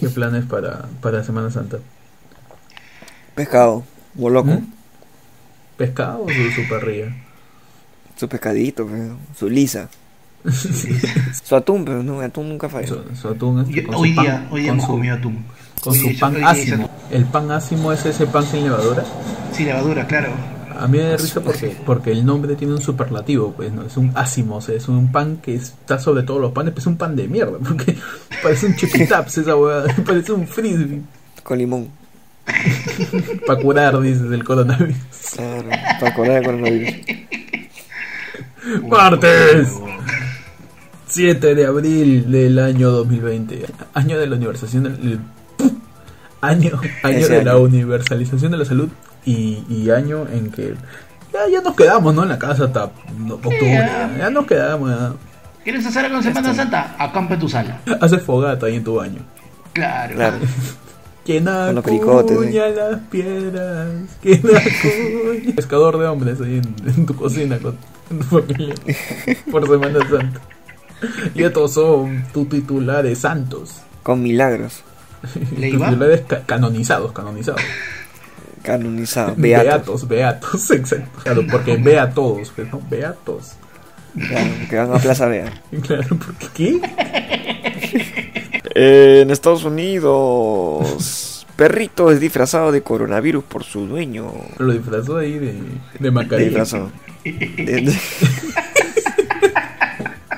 ¿Qué planes para, para Semana Santa? Pescado, loco. ¿Mm? ¿Pescado o su, su parrilla? Su pescadito, pero, su lisa. su atún, pero no, atún nunca falla. Su, su atún es- Yo- con su hoy pan- día, hoy día hemos su- comido atún. Con Hoy su pan ácimo. El pan ácimo es ese pan sin levadura. Sí, levadura, claro. A mí me da risa porque, porque el nombre tiene un superlativo, pues, ¿no? Es un ácimo, o sea, es un pan que está sobre todos los panes, pero es un pan de mierda, porque parece un chipitaps esa hueá, parece un frisbee. Con limón. Para curar, dices, el coronavirus. Claro, para curar el coronavirus. Martes 7 de abril del año 2020, año de la universalización del, año, año de la universalización de la salud y, y año en que ya, ya nos quedamos, ¿no? En la casa hasta octubre, ya. ya nos quedamos, ya. ¿Quieres hacer algo en Semana Santa? Acampa en tu sala. Haces fogata ahí en tu baño. Claro. Claro. Quien Con los pericotes, acuña las piedras, quien acuña... Pescador de hombres ahí en, en tu cocina con tu familia por Semana Santa. Y estos son tus titulares santos. Con milagros. Titulares ca- canonizados, canonizados. Canonizados. Beatos. Beatos, beatos, exacto. Claro, porque ve a todos, pero no, beatos. Claro, que van a Plaza Vea. Claro, porque ¿qué? en Estados Unidos, perrito es disfrazado de coronavirus por su dueño. Lo disfrazó ahí de, de Macarena. disfrazó. De- de-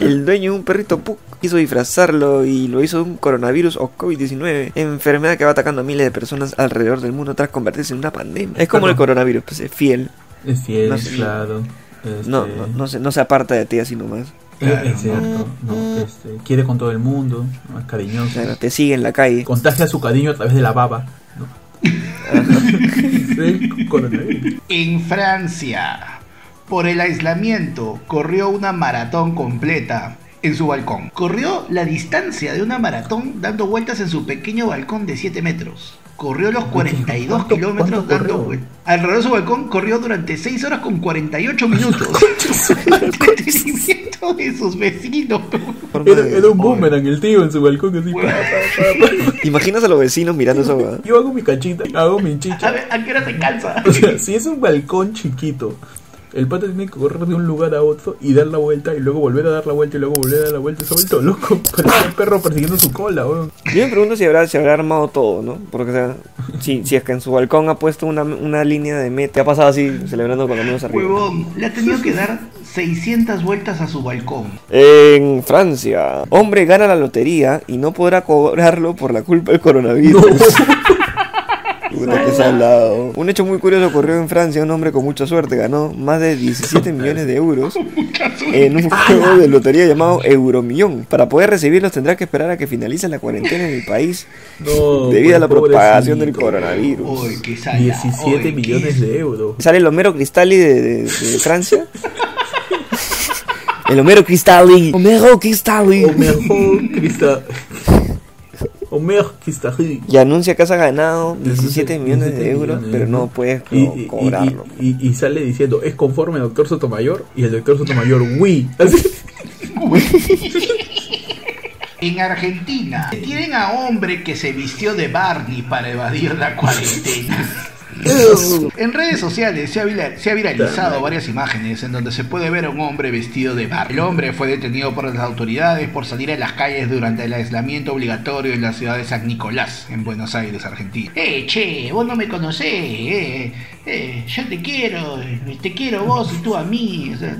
El dueño de un perrito Pug quiso disfrazarlo y lo hizo un coronavirus o COVID-19, enfermedad que va atacando a miles de personas alrededor del mundo tras convertirse en una pandemia. Es como el coronavirus, pues es fiel, Es fiel, No sé. claro. Este, no, no, no se, no se aparta de ti así nomás. Es, es cierto, no, este, quiere con todo el mundo, ¿no? es cariñoso. Claro, te sigue en la calle. Contagia su cariño a través de la baba. ¿no? Sí, coronavirus. En Francia, por el aislamiento, corrió una maratón completa en su balcón. Corrió la distancia de una maratón dando vueltas en su pequeño balcón de 7 metros. Corrió los 42 ¿Cuánto- kilómetros dando vueltas. Alrededor de su balcón corrió durante 6 horas con 48 minutos. Entretenimiento de sus vecinos. Era, era un boomerang el tío en su balcón así. pa, pa, pa, pa. ¿Te imaginas a los vecinos mirando esa? Yo hago mi cachita, hago mi A chicha. ver, ¿a qué hora se cansa? O sea, si es un balcón chiquito, el pata tiene que correr de un lugar a otro y dar la vuelta y luego volver a dar la vuelta y luego volver a dar la vuelta. Se ha vuelto loco. Parece un perro persiguiendo su cola, weón. Yo me pregunto si habrá, si habrá armado todo, ¿no? Porque, o sea, si, si es que en su balcón ha puesto una, una línea de meta, ¿qué ha pasado así, celebrando con los amigos arriba? Huevón, le ha tenido que dar 600 vueltas a su balcón. En Francia, hombre gana la lotería y no podrá cobrarlo por la culpa del coronavirus. Puta, qué salado. Un hecho muy curioso ocurrió en Francia. Un hombre con mucha suerte ganó más de 17 millones de euros en un juego de lotería llamado Euromillón. Para poder recibirlos tendrá que esperar a que finalice la cuarentena en el país No, debido a la propagación del coronavirus. Qué salado. 17 Uy, millones qué- de euros. ¿Sale el Homero Cristalli de, de- de Francia? El Homero Cristalli. Homero Cristalli. Homer Cristal. Cristal. Y anuncia que has ganado 17 millones 17 de euros, millones, pero no puedes Y, co- y- cobrarlo. y- y- y sale diciendo, es conforme al doctor Sotomayor y el doctor Sotomayor, oui. En Argentina, tienen a hombre que se vistió de Barney para evadir la cuarentena. En redes sociales se ha, vira- se ha viralizado varias imágenes en donde se puede ver a un hombre vestido de Barney. El hombre fue detenido por las autoridades por salir a las calles durante el aislamiento obligatorio en la ciudad de San Nicolás, en Buenos Aires, Argentina. Eh, che, vos no me conocés, eh, eh, yo te quiero, eh, te quiero vos y tú a mí. o sea.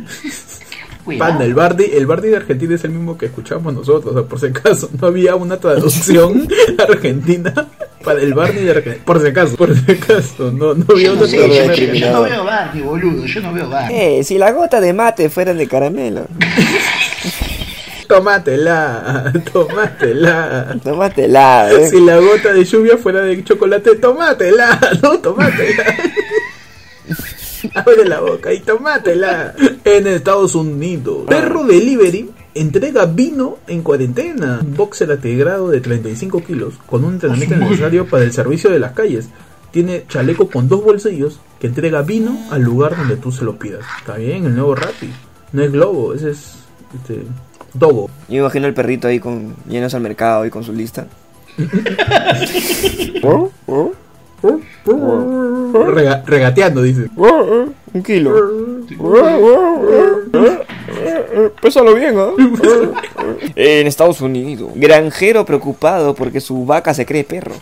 Panda, el Bardi, el Bardi de Argentina es el mismo que escuchamos nosotros, o sea, por si acaso, no había una traducción argentina para el Barney de Argentina, por si acaso, por si acaso, no, no una no sé, yo, yo no veo Barney, boludo, yo no veo Barney. Eh, si las gotas de mate fueran de caramelo, Tómatela, tómatela. tómatela, eh. Si la gota de lluvia fuera de chocolate, tómatela, no, tómatela. Abre la boca y tómatela. En Estados Unidos, Perro Delivery entrega vino en cuarentena. Un boxer atigrado de 35 kilos con un entrenamiento necesario para el servicio de las calles. Tiene chaleco con dos bolsillos que entrega vino al lugar donde tú se lo pidas. Está bien, el nuevo Rappi. No es Globo, ese es este, Dogo. Yo imagino el perrito ahí con llenos al mercado y con su lista. Rega- regateando, dice. Un kilo. Pésalo bien, ¿ah? En Estados Unidos, granjero preocupado porque su vaca se cree perro.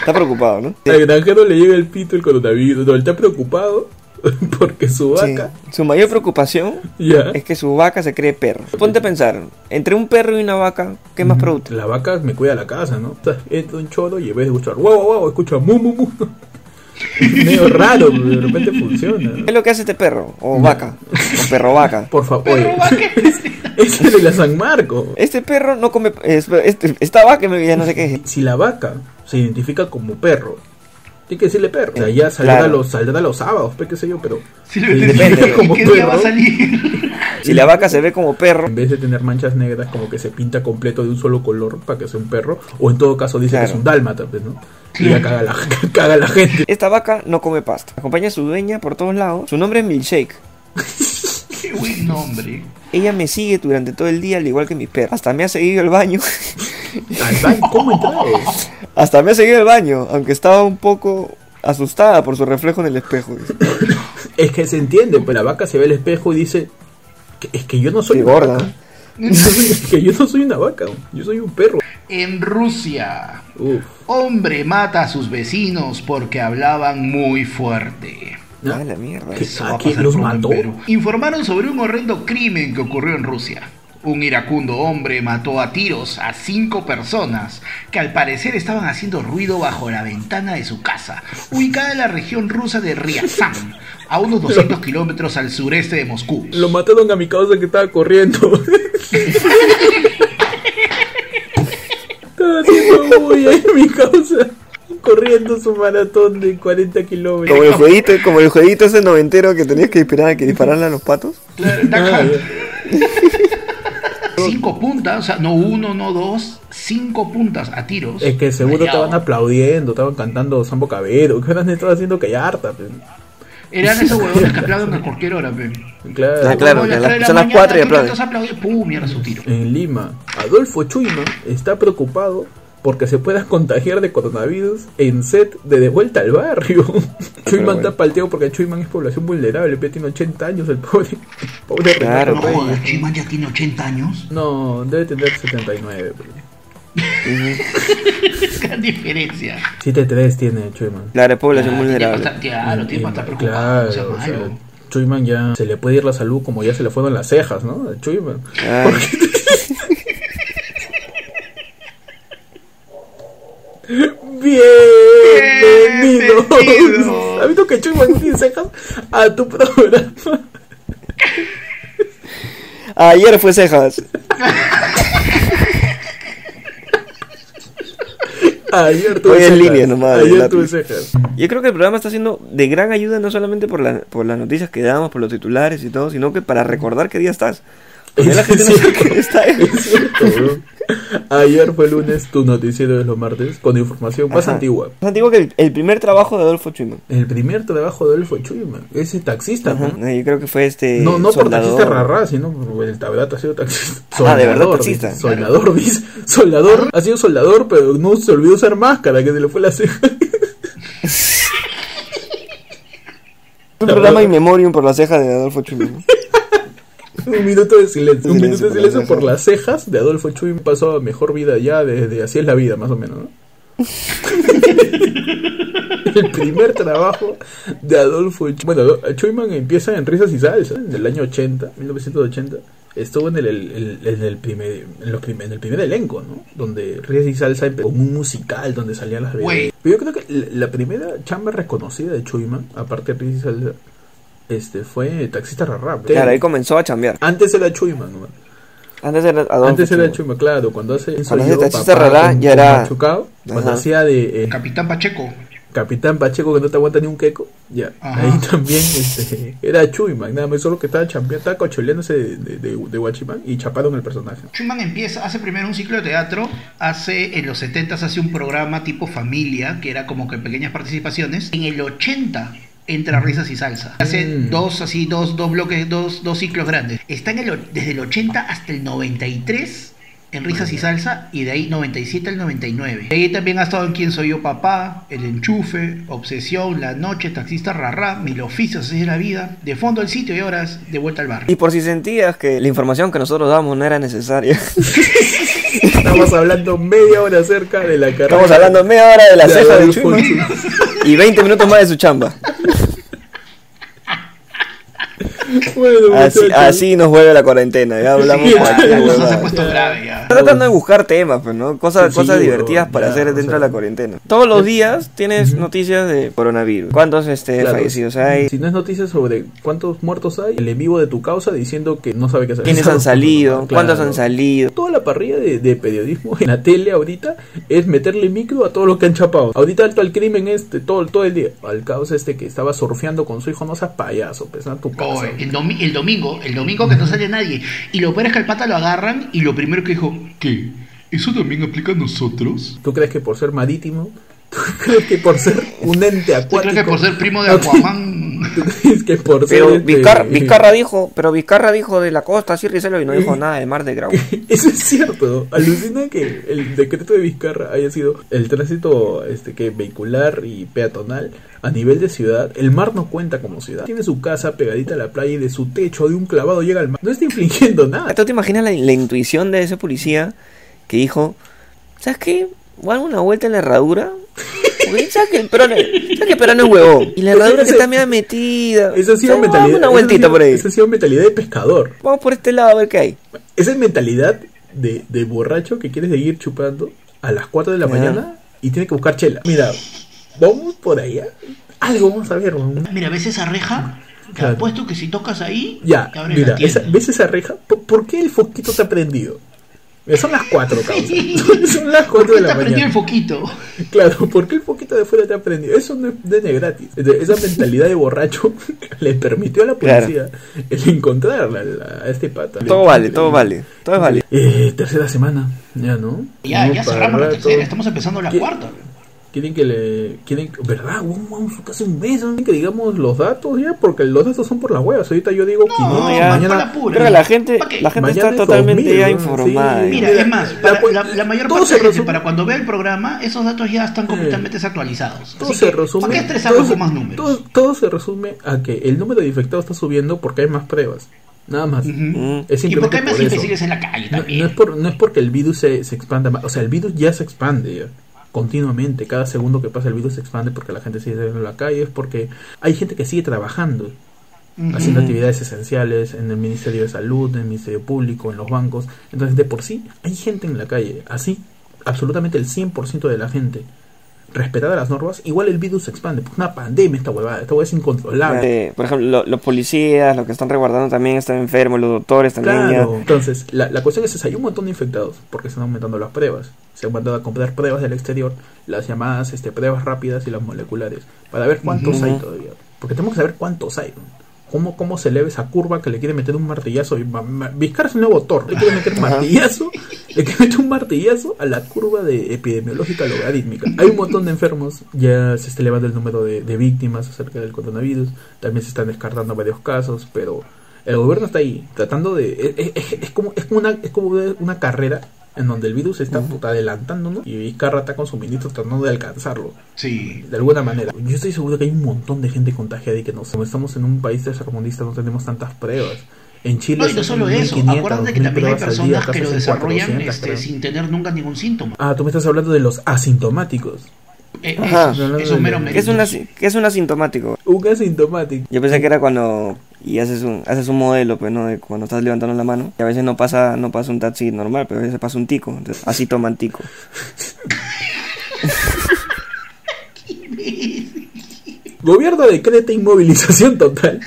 Está preocupado, ¿no? Al granjero le llega el pito el coronavirus. No, él está preocupado porque su Sí. vaca. Su mayor preocupación Ya. es que su vaca se cree perro. Ponte a pensar, entre un perro y una vaca, ¿qué más producto? La vaca me cuida la casa, ¿no? O sea, entra un choro y en vez de escuchar guau, guau, guau, escucha mu, mu, mu. Medio raro, pero de repente funciona. ¿Qué es lo que hace este perro? O vaca. O perro vaca. Por favor, ese es de la San Marco. Este perro no come. es- Este, esta vaca ya no sé qué es. Si la vaca se identifica como perro, tiene que decirle perro. O sea, ya saldrá, Claro. los, saldrá los sábados, pues, qué sé yo, pero Si identifica depende. como ¿Qué día va a perro. salir? Si la vaca se ve como perro, En vez de tener manchas negras, como que se pinta completo de un solo color para que sea un perro, o en todo caso dice que es un dálmata, pues, ¿no? Y ya caga la, caga la gente. esta vaca no come pasta. Acompaña a su dueña por todos lados. Su nombre es Milkshake. Qué buen nombre. Ella me sigue durante todo el día, al igual que mi perro. Hasta me ha seguido el baño. Al baño, ¿Cómo? Hasta me ha seguido el baño, aunque estaba un poco asustada por su reflejo en el espejo. Es que se entiende, pues la vaca se ve al espejo y dice, que- es que yo no soy una gorda. vaca. es que yo no soy una vaca, yo soy un perro. En Rusia, Uf. hombre mata a sus vecinos porque hablaban muy fuerte. ¿No? Ah, la mierda. ¿Qué? Eso va a ¿A quién pasar los mató? Perú. Informaron sobre un horrendo crimen que ocurrió en Rusia. Un iracundo hombre mató a tiros a cinco personas que al parecer estaban haciendo ruido bajo la ventana de su casa, ubicada en la región rusa de Ryazan, a unos 200 kilómetros al sureste de Moscú. Lo mataron a mi causa que estaba corriendo. estaba haciendo bulla mi causa. Corriendo su maratón de 40 kilómetros. Como el jueguito, como el jueguito ese noventero que tenías que disparar, que dispararle a los patos. Claro. Cinco puntas, o sea, no uno, no dos, cinco puntas a tiros. Es que seguro Rayado. estaban aplaudiendo, estaban cantando Sambo Cabero, que eran estaban haciendo que harta. pues. Eran esos huevones que aplauden a cualquier hora, pe. Claro. Ah, claro, las la son las cuatro y aplauden. estás aplaudiendo, ¡Pum! Mierda su tiro. En Lima, Adolfo Chuyman está preocupado porque se pueda contagiar de coronavirus en set de De Vuelta al Barrio. Chuyman bueno. está palteado porque Chuyman es población vulnerable, pero tiene 80 años el pobre. Pobre Claro, No, Chiman ya tiene 80 años. No, debe tener 79. pero- Gran diferencia. 7-3 tiene Chuyman. Claro, es población Ah, tiene vulnerable. bastante- Claro, tiene preocupado. Claro, o sea, o sea, malo. Chuyman ya se le puede ir la salud como ya se le fueron las cejas, ¿no? A Chuyman. Claro. Bienvenidos. Bienvenidos. ¿Has visto que tiene cejas? A tu programa. Ayer fue cejas. Ayer tuve Hoy en cejas. línea nomás, Ayer tuve cejas. Yo creo que el programa está siendo de gran ayuda no solamente por, la- por las noticias que damos, por los titulares y todo, sino que para recordar qué día estás. Porque la gente no sabe qué día está. Es cierto, bro. Ayer fue lunes, tu noticiero de los martes, con información más Ajá. antigua. Más antiguo que el, el primer trabajo de Adolfo Chuyman. El primer trabajo de Adolfo Chuyman, ese taxista, Yo creo que fue este. No, no por taxista rarra, sino por el tabrato ha sido taxista. Ah, de verdad taxista. Soldador, dice. Soldador, ha sido soldador, pero no se olvidó usar máscara, que se le fue la ceja. Un programa in memoriam por la ceja de Adolfo Chuyman. Un minuto de silencio. Un minuto de silencio por las cejas de Adolfo Chuy. Pasó a mejor vida ya desde Así es la vida, más o menos, ¿no? el primer trabajo de Adolfo Chu- Bueno, Chuyman empieza en Risas y Salsa en el año 80, 1980. Estuvo en el, el- el- en el primer en, los prim- en el primer elenco, ¿no? Donde Risas y Salsa empezó como un musical donde salían las bebidas. Pero yo creo que la, la primera chamba reconocida de Chuyman, aparte de Risas y Salsa, este, fue Taxista Rarrap. Claro, ahí comenzó a chambear. Antes era Chuyman, ¿no? Antes era Antes era Chuyman. Chuyman, claro, cuando hace hace yo, Taxista papá, con- ya era- Machucao, cuando hacía de eh, Capitán Pacheco. Capitán Pacheco que no te aguanta ni un queco, ya, Ajá. ahí también este, era Chuyman, nada más solo que estaba chambeando, estaba cocholeándose de, de, de, de Guachimán y chaparon el personaje. Schumann empieza, hace primero un ciclo de teatro, hace en los 70 hace un programa tipo familia, que era como que pequeñas participaciones. En el 80 entra Risas y Salsa. Hace Mm. dos así, dos, dos bloques, dos, dos ciclos grandes. Está en el, o- desde el 80 hasta el 93 en Risas y Salsa y de ahí 97 al 99. De ahí también ha estado en Quién Soy Yo Papá, El Enchufe, Obsesión, La Noche, Taxista Rarra, Mil Oficios, Así es la Vida, De Fondo el Sitio y Horas, De Vuelta al Barrio. Y por si sentías que la información que nosotros damos no era necesaria, Estamos hablando media hora acerca de la carrera. estamos hablando media hora de la de ceja de Chuma. y 20 minutos más de su chamba. Bueno, Así, nos vuelve la cuarentena, ya hablamos Sí, cualquier la cosa se ha huevada. puesto grave ya. Está tratando de buscar temas, pues, ¿no? Cosas, Sí, cosas sí, divertidas bro, para ya, hacer o dentro sea. de la cuarentena. Todos los días tienes noticias de coronavirus. ¿Cuántos este, Claro. fallecidos hay? Si no es noticias sobre cuántos muertos hay, el en vivo de tu causa diciendo que no sabe qué hacer. ¿Quiénes han salido? Claro. ¿Cuántos han salido? Toda la parrilla de, de periodismo en la tele ahorita es meterle micro a todo lo que han chapado. Ahorita alto al crimen este todo, todo el día. Al caos este que estaba surfeando con su hijo, no seas payaso, a tu casa. El, domi- el domingo, el domingo que no sale nadie. Y lo peor es que al pata lo agarran y lo primero que dijo, ¿qué? ¿Eso también aplica a nosotros? ¿Tú crees que por ser marítimo? ¿Tú crees que por ser un ente ¿Tú acuático? crees que por ser primo de ¿tú Aquaman? crees que por Pero ser este- Vizcarra, dijo, pero Vizcarra dijo de la costa, así Rizelo, y no dijo nada de Mar de Grau. Eso es cierto. Alucina que el decreto de Vizcarra haya sido el tránsito este que vehicular y peatonal a nivel de ciudad. El mar no cuenta como ciudad. Tiene su casa pegadita a la playa y de su techo de un clavado llega al mar. No está infringiendo nada. ¿Tú te imaginas la, la intuición de ese policía que dijo, ¿sabes qué? Voy a dar una vuelta en la herradura. ¿Sabes que el perón es, ¿sabes que el perón es huevón? Y la herradura que está media metida. Esa ha sido vamos dar mentalidad. una vueltita sido- por ahí. Esa ha sido mentalidad de pescador. Vamos por este lado a ver qué hay. Esa es mentalidad de, de borracho que quiere seguir chupando a las 4 de la Ya. mañana y tiene que buscar chela. Mira, vamos por allá. Algo vamos a ver. Mira, ¿ves esa reja? Te Claro. apuesto que si tocas ahí, Ya, mira, esa- ¿ves esa reja? ¿Por, por qué el foquito te ha prendido? Son las 4, causa. Son las 4 ¿Por de la mañana. el foquito? Claro, ¿por qué el foquito de fuera te ha prendido? Eso no es de gratis. Entonces, esa mentalidad de borracho le permitió a la policía el encontrar a, la- a este pata. Todo vale, todo vale. Todo es vale. Eh, tercera semana, ya no. Ya, No ya cerramos la tercera, estamos empezando la ¿Qué? cuarta. Quieren que le. Quieren, ¿Verdad? Vamos casi un mes. ¿no? Que digamos los datos ya, porque los datos son por las huevas. Ahorita yo digo 500, No, ya. por la mañana. pura. Creo que la gente, la gente Mañana está es totalmente 2000, ya informada. Sí. Mira, Mira, es más, la para la, la mayor parte de la gente, resume- para cuando vea el programa, esos datos ya están completamente desactualizados. Todo Así se que, resume. ¿Para qué todo se- con más números? Todo, todo se resume a que el número de infectados está subiendo porque hay más pruebas. Nada más. Mm. Es Y porque hay más por eso. imbéciles en la calle No, también. no es por, no es porque el virus se, se expanda más. O sea, el virus ya se expande ya, continuamente. Cada segundo que pasa el virus se expande porque la gente sigue saliendo a la calle. Es porque hay gente que sigue trabajando, haciendo actividades esenciales en el Ministerio de Salud, en el Ministerio Público, en los bancos. Entonces, de por sí, hay gente en la calle. Así, absolutamente el 100% de la gente. Respetada las normas, igual el virus se expande. Pues una pandemia esta huevada, esta huevada es incontrolable. Por ejemplo, lo- los policías, los que están resguardando también están enfermos, los doctores también Claro. ya. Entonces, la, la cuestión es esa, hay un montón de infectados porque están aumentando las pruebas. Se han mandado a comprar pruebas del exterior, las llamadas este, pruebas rápidas y las moleculares, para ver cuántos hay todavía. Porque tenemos que saber cuántos hay. ¿no? ¿Cómo, ¿Cómo se eleva esa curva que le quiere meter un martillazo? Vizcarra es un nuevo Thor. Le quiere meter un martillazo. Le quiere meter un martillazo a la curva de epidemiológica logarítmica. Hay un montón de enfermos. Ya se está elevando el número de, de víctimas acerca del coronavirus. También se están descartando varios casos. Pero el gobierno está ahí tratando de. Es, es- es como, es como, una, es como una carrera en donde el virus está puta, adelantando, ¿no? Y Vizcarra está con su ministro tratando de alcanzarlo Sí. de alguna manera. Yo estoy seguro que hay un montón de gente contagiada y que no como estamos en un país tercermundista no tenemos tantas pruebas. En Chile No, y no solo eso. 1500, Acuérdate que 2000 también hay día, personas que lo desarrollan 400, este, sin tener nunca ningún síntoma. Ah, tú me estás hablando de los asintomáticos. Eh, Ajá. esos- No, no, esos no, meros no. ¿Qué es, un qué es un asintomático? Un asintomático. Yo pensé que era cuando y haces un haces un modelo, pues no, de cuando estás levantando la mano y a veces no pasa no pasa un taxi normal, pero a veces pasa un tico, así toman tico. Gobierno decreta inmovilización total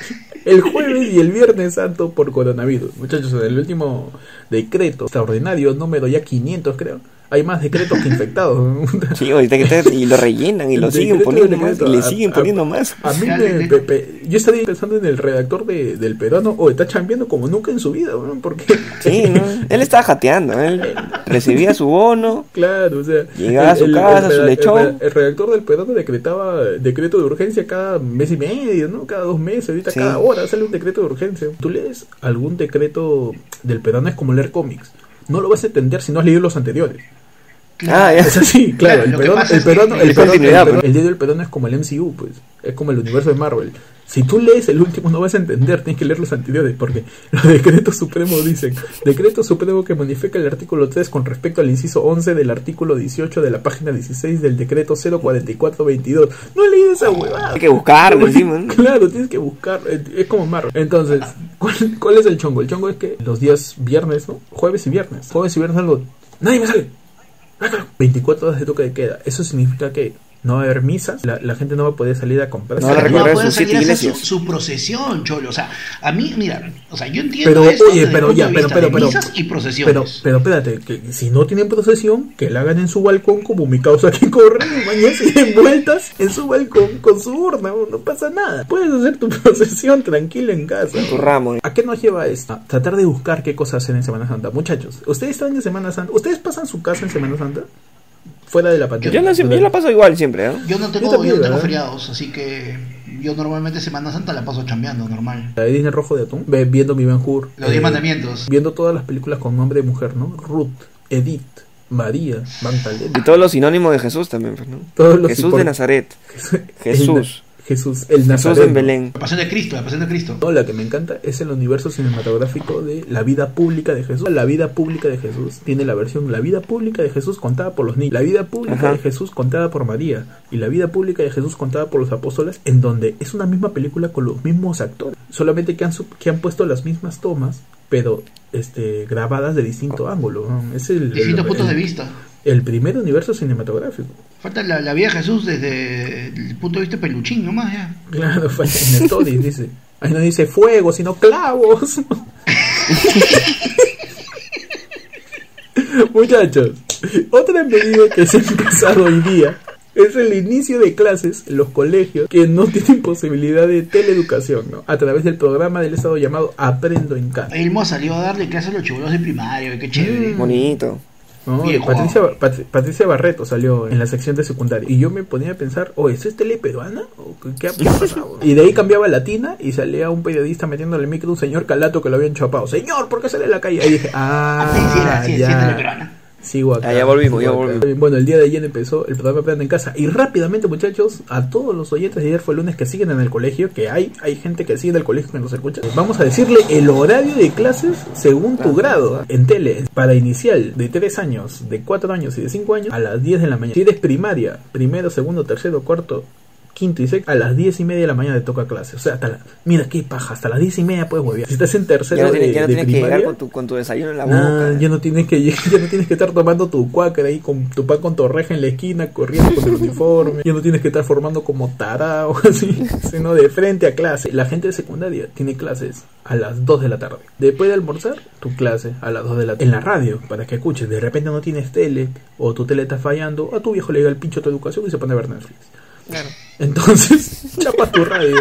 el jueves y el viernes santo por coronavirus. Muchachos, el último decreto extraordinario, número ya 500 creo, hay más decretos que infectados. Sí, ahorita que te- y lo rellenan y lo El siguen poniendo más y le siguen a- poniendo más. A mí me, pe- pe- yo estaría pensando en el redactor de, del peruano, o está chambeando como nunca en su vida, ¿no? porque Sí, ¿no? Él estaba jateando, él recibía su bono, claro, o sea, Llegaba a su casa, su reda- lechón. el, el redactor del peruano decretaba decreto de urgencia cada mes y medio, ¿no? Cada dos meses, ahorita Sí. cada hora sale un decreto de urgencia. Tú lees algún decreto del peruano es como leer cómics. no lo vas a entender si no has leído los anteriores. Ah, ya. Es así, claro. Claro, el pasa el el el el día del perdón es como el MCU, pues. Es como el universo de Marvel. Si tú lees el último no vas a entender, tienes que leer los anteriores, porque los decretos supremos dicen, decreto supremo que modifica el artículo 3 con respecto al inciso 11 del artículo 18 de la página 16 del decreto 04422. No he leído esa huevada. Hay que buscarlo encima. Claro, tienes que buscar. eh, Es como Marvel. Entonces, ¿cuál, cuál es el chongo? El chongo es que los días viernes, ¿no? Jueves y viernes. Jueves y viernes algo. Nadie me sale. 24 horas de toque de queda. Eso significa que no va a haber misas. La, la gente no va a poder salir a comprar. No van a siete salir a hacer su, su procesión, cholo. O sea, a mí, mira, o sea, yo entiendo Pero, esto oye, desde el pero punto ya, de pero, vista pero, de pero, misas y pero, procesiones. pero espérate, que si no tienen procesión, que la hagan en su balcón como mi causa que corre, mañana y den vueltas en su balcón con su urna, no, no pasa nada. Puedes hacer tu procesión tranquila en casa. Tu ramo. ¿A qué nos lleva esto? A tratar de buscar qué cosas hacer en Semana Santa. Muchachos, ¿ustedes están en Semana Santa? ¿Ustedes pasan su casa en Semana Santa? Fuera de la pantalla. Yo la, yo la paso igual siempre, ¿eh? Yo no tengo, Yo también, yo no tengo ¿verdad? feriados, así que yo normalmente Semana Santa la paso chambeando, normal. La de Disney Rojo de Atún, viendo mi Ben Hur. Los diez eh, mandamientos. Viendo todas las películas con nombre de mujer, ¿no? Ruth, Edith, María, Magdalena. Y todos los sinónimos de Jesús también, pues, ¿no? Todos los Jesús de Nazaret. Jesús. El- Jesús, el Jesús Nazareno. en Belén. La pasión de Cristo, la pasión de Cristo. No, la que me encanta es el universo cinematográfico de la vida pública de Jesús. La vida pública de Jesús tiene la versión La vida pública de Jesús contada por los niños, la vida pública Ajá. de Jesús contada por María y la vida pública de Jesús contada por los apóstoles, en donde es una misma película con los mismos actores, solamente que han, su- que han puesto las mismas tomas, pero este grabadas de distinto ángulo. ¿no? Es el, Distintos el- puntos de el- vista. El primer universo cinematográfico. Falta la, la vida de Jesús desde el punto de vista peluchín nomás, ya. Claro, falta en el Todis, dice. Ahí no dice fuego, sino clavos. Muchachos, otra medida que se ha empezado hoy día es el inicio de clases en los colegios que no tienen posibilidad de teleeducación, ¿no? A través del programa del Estado llamado Aprendo en Casa. Elmo salió a darle clases a los chibolos de primario, qué chévere. Bonito. Patricia, Pat- Patricia Barreto salió en la sección de secundaria y yo me ponía a pensar, oh, ¿eso es tele peruana? ¿O qué, ha pasado? y de ahí cambiaba latina y salía un periodista metiéndole el micro a un señor calato que lo habían chapado. Señor, ¿por qué sale a la calle? Ahí dije, ah, Sí, sí, sí, ya. tele peruana. Sigo acá. Ah, ya volvimos, ya volvimos. Bueno, el día de ayer empezó el programa Aprende en Casa. Y rápidamente, muchachos, a todos los oyentes de ayer fue el lunes que siguen en el colegio, que hay, hay gente que sigue en el colegio que nos escucha. Vamos a decirle el horario de clases según tu grado. ¿ah? En tele, para inicial de 3 años, de 4 años y de 5 años, a las 10 de la mañana. Si eres primaria, primero, segundo, tercero, cuarto, quinto y sexto, a las 10 y media de la mañana te toca clase. O sea, hasta la, mira qué paja, hasta las 10 y media puedes huevear. Si estás en tercero Ya no de, ya no de tienes que llegar con tu, con tu desayuno en la Nah, boca. ya no tienes que ya no tienes que estar tomando tu cuáquer ahí con tu pan con torreja en la esquina corriendo con el uniforme ya no tienes que estar formando como tarao así sino de frente a clase la gente de secundaria tiene clases a las 2 de la tarde después de almorzar tu clase a las 2 de la tarde en la radio para que escuches de repente no tienes tele o tu tele está fallando a tu viejo le llega el pincho a tu educación y se pone a ver Netflix Claro. entonces, chapas tu radio.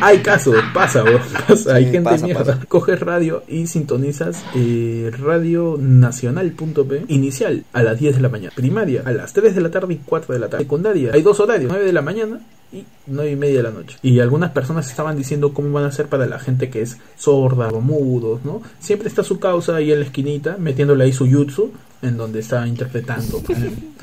Hay casos, pasa, vos, pasa. Hay Sí, gente pasa, mierda. pasa. Coges radio y sintonizas eh, radionacional.p inicial a las 10 de la mañana. Primaria a las 3 de la tarde y 4 de la tarde. Secundaria hay dos horarios, 9 de la mañana y 9 y media de la noche. Y algunas personas estaban diciendo cómo van a hacer para la gente que es sorda o mudos, ¿no? Siempre está su causa ahí en la esquinita, metiéndole ahí su jutsu, en donde está interpretando.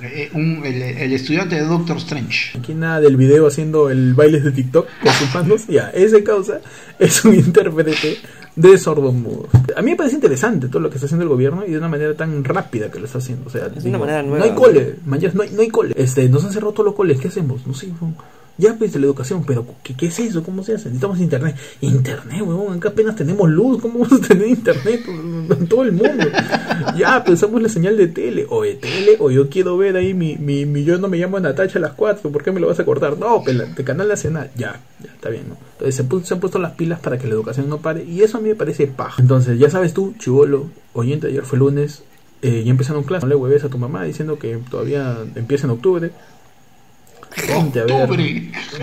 Eh, un- el, el estudiante de Doctor Strange. Aquí nada del video haciendo el baile de TikTok con sus manos. Ya, ese causa es un intérprete de sordomudos. A mí me parece interesante todo lo que está haciendo el gobierno y de una manera tan rápida que lo está haciendo. O sea, Es una manera nueva. No hay cole, man, no hay, no hay cole. Este, nos han cerrado todos los coles, ¿qué hacemos? No sé. Ya pues la educación, pero ¿qué, ¿qué es eso? ¿Cómo se hace? Necesitamos internet. Internet, weón, acá apenas tenemos luz, ¿cómo vamos a tener internet en todo el mundo? Ya, pensamos la señal de tele, o de tele, o yo quiero ver ahí mi, mi, mi yo no me llamo Natacha a las 4, ¿por qué me lo vas a cortar? No, pues de Canal Nacional, ya, ya está bien, ¿no? Entonces se han puesto las pilas para que la educación no pare, y eso a mí me parece paja. Entonces, ya sabes tú, chivolo, oyente, ayer fue lunes, eh, ya empezaron clases, no le hueves a tu mamá diciendo que todavía empieza en octubre. Ponte a ver,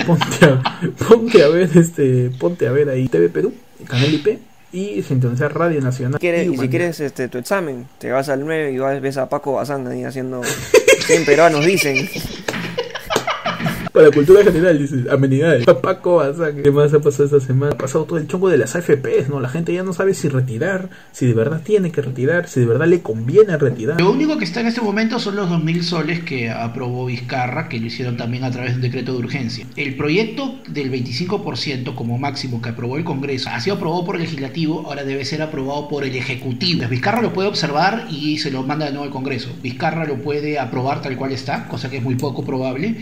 ponte a, ponte a ver este, ponte a ver ahí TV Perú, Canal IP y sintonizar Radio Nacional. ¿Quieres- y si quieres este, tu examen, te vas al 9 y vas, ves a Paco Bazán ahí haciendo 100 peruanos dicen. Para cultura general, dice, amenidades. Paco Bazán, ¿qué más ha pasado esta semana? Ha pasado todo el chongo de las AFPs, ¿no? La gente ya no sabe si retirar, si de verdad tiene que retirar, si de verdad le conviene retirar. Lo único que está en este momento son los 2.000 soles que aprobó Vizcarra, que lo hicieron también a través de un decreto de urgencia. El proyecto del 25% como máximo que aprobó el Congreso ha sido aprobado por el Legislativo, ahora debe ser aprobado por el Ejecutivo. Vizcarra lo puede observar y se lo manda de nuevo al Congreso. Vizcarra lo puede aprobar tal cual está, cosa que es muy poco probable.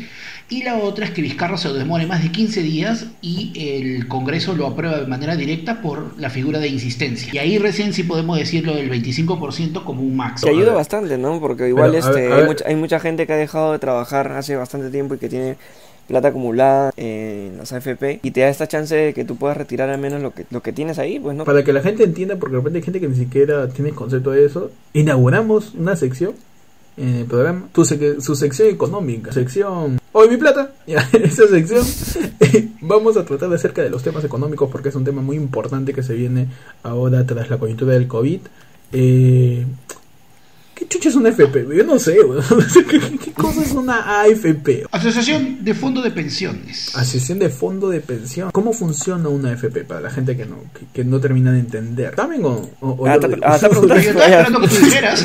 Y la otra es que Vizcarra se lo demore más de 15 días y el Congreso lo aprueba de manera directa por la figura de insistencia. Y ahí recién sí podemos decirlo del 25% como un máximo. Que ayuda bastante, ¿no? Porque igual este, Hay, mucha, hay mucha gente que ha dejado de trabajar hace bastante tiempo y que tiene plata acumulada en las AFP y te da esta chance de que tú puedas retirar al menos lo que, lo que tienes ahí, pues no. Para que la gente entienda, porque de repente hay gente que ni siquiera tiene concepto de eso, inauguramos una sección en el programa, tu su sección económica, sección Hoy mi plata, ya, en esta sección vamos a tratar de acerca de los temas económicos porque es un tema muy importante que se viene ahora tras la coyuntura del COVID. Eh, ¿Qué chucha es una FP? Yo no sé, ¿Qué, cosa es una AFP? Asociación de Fondo de Pensiones. Asociación de Fondo de Pensión. ¿Cómo funciona una AFP para la gente que no, que, no termina de entender? ¿También o, o, ah, ah, esperando que tú dijeras.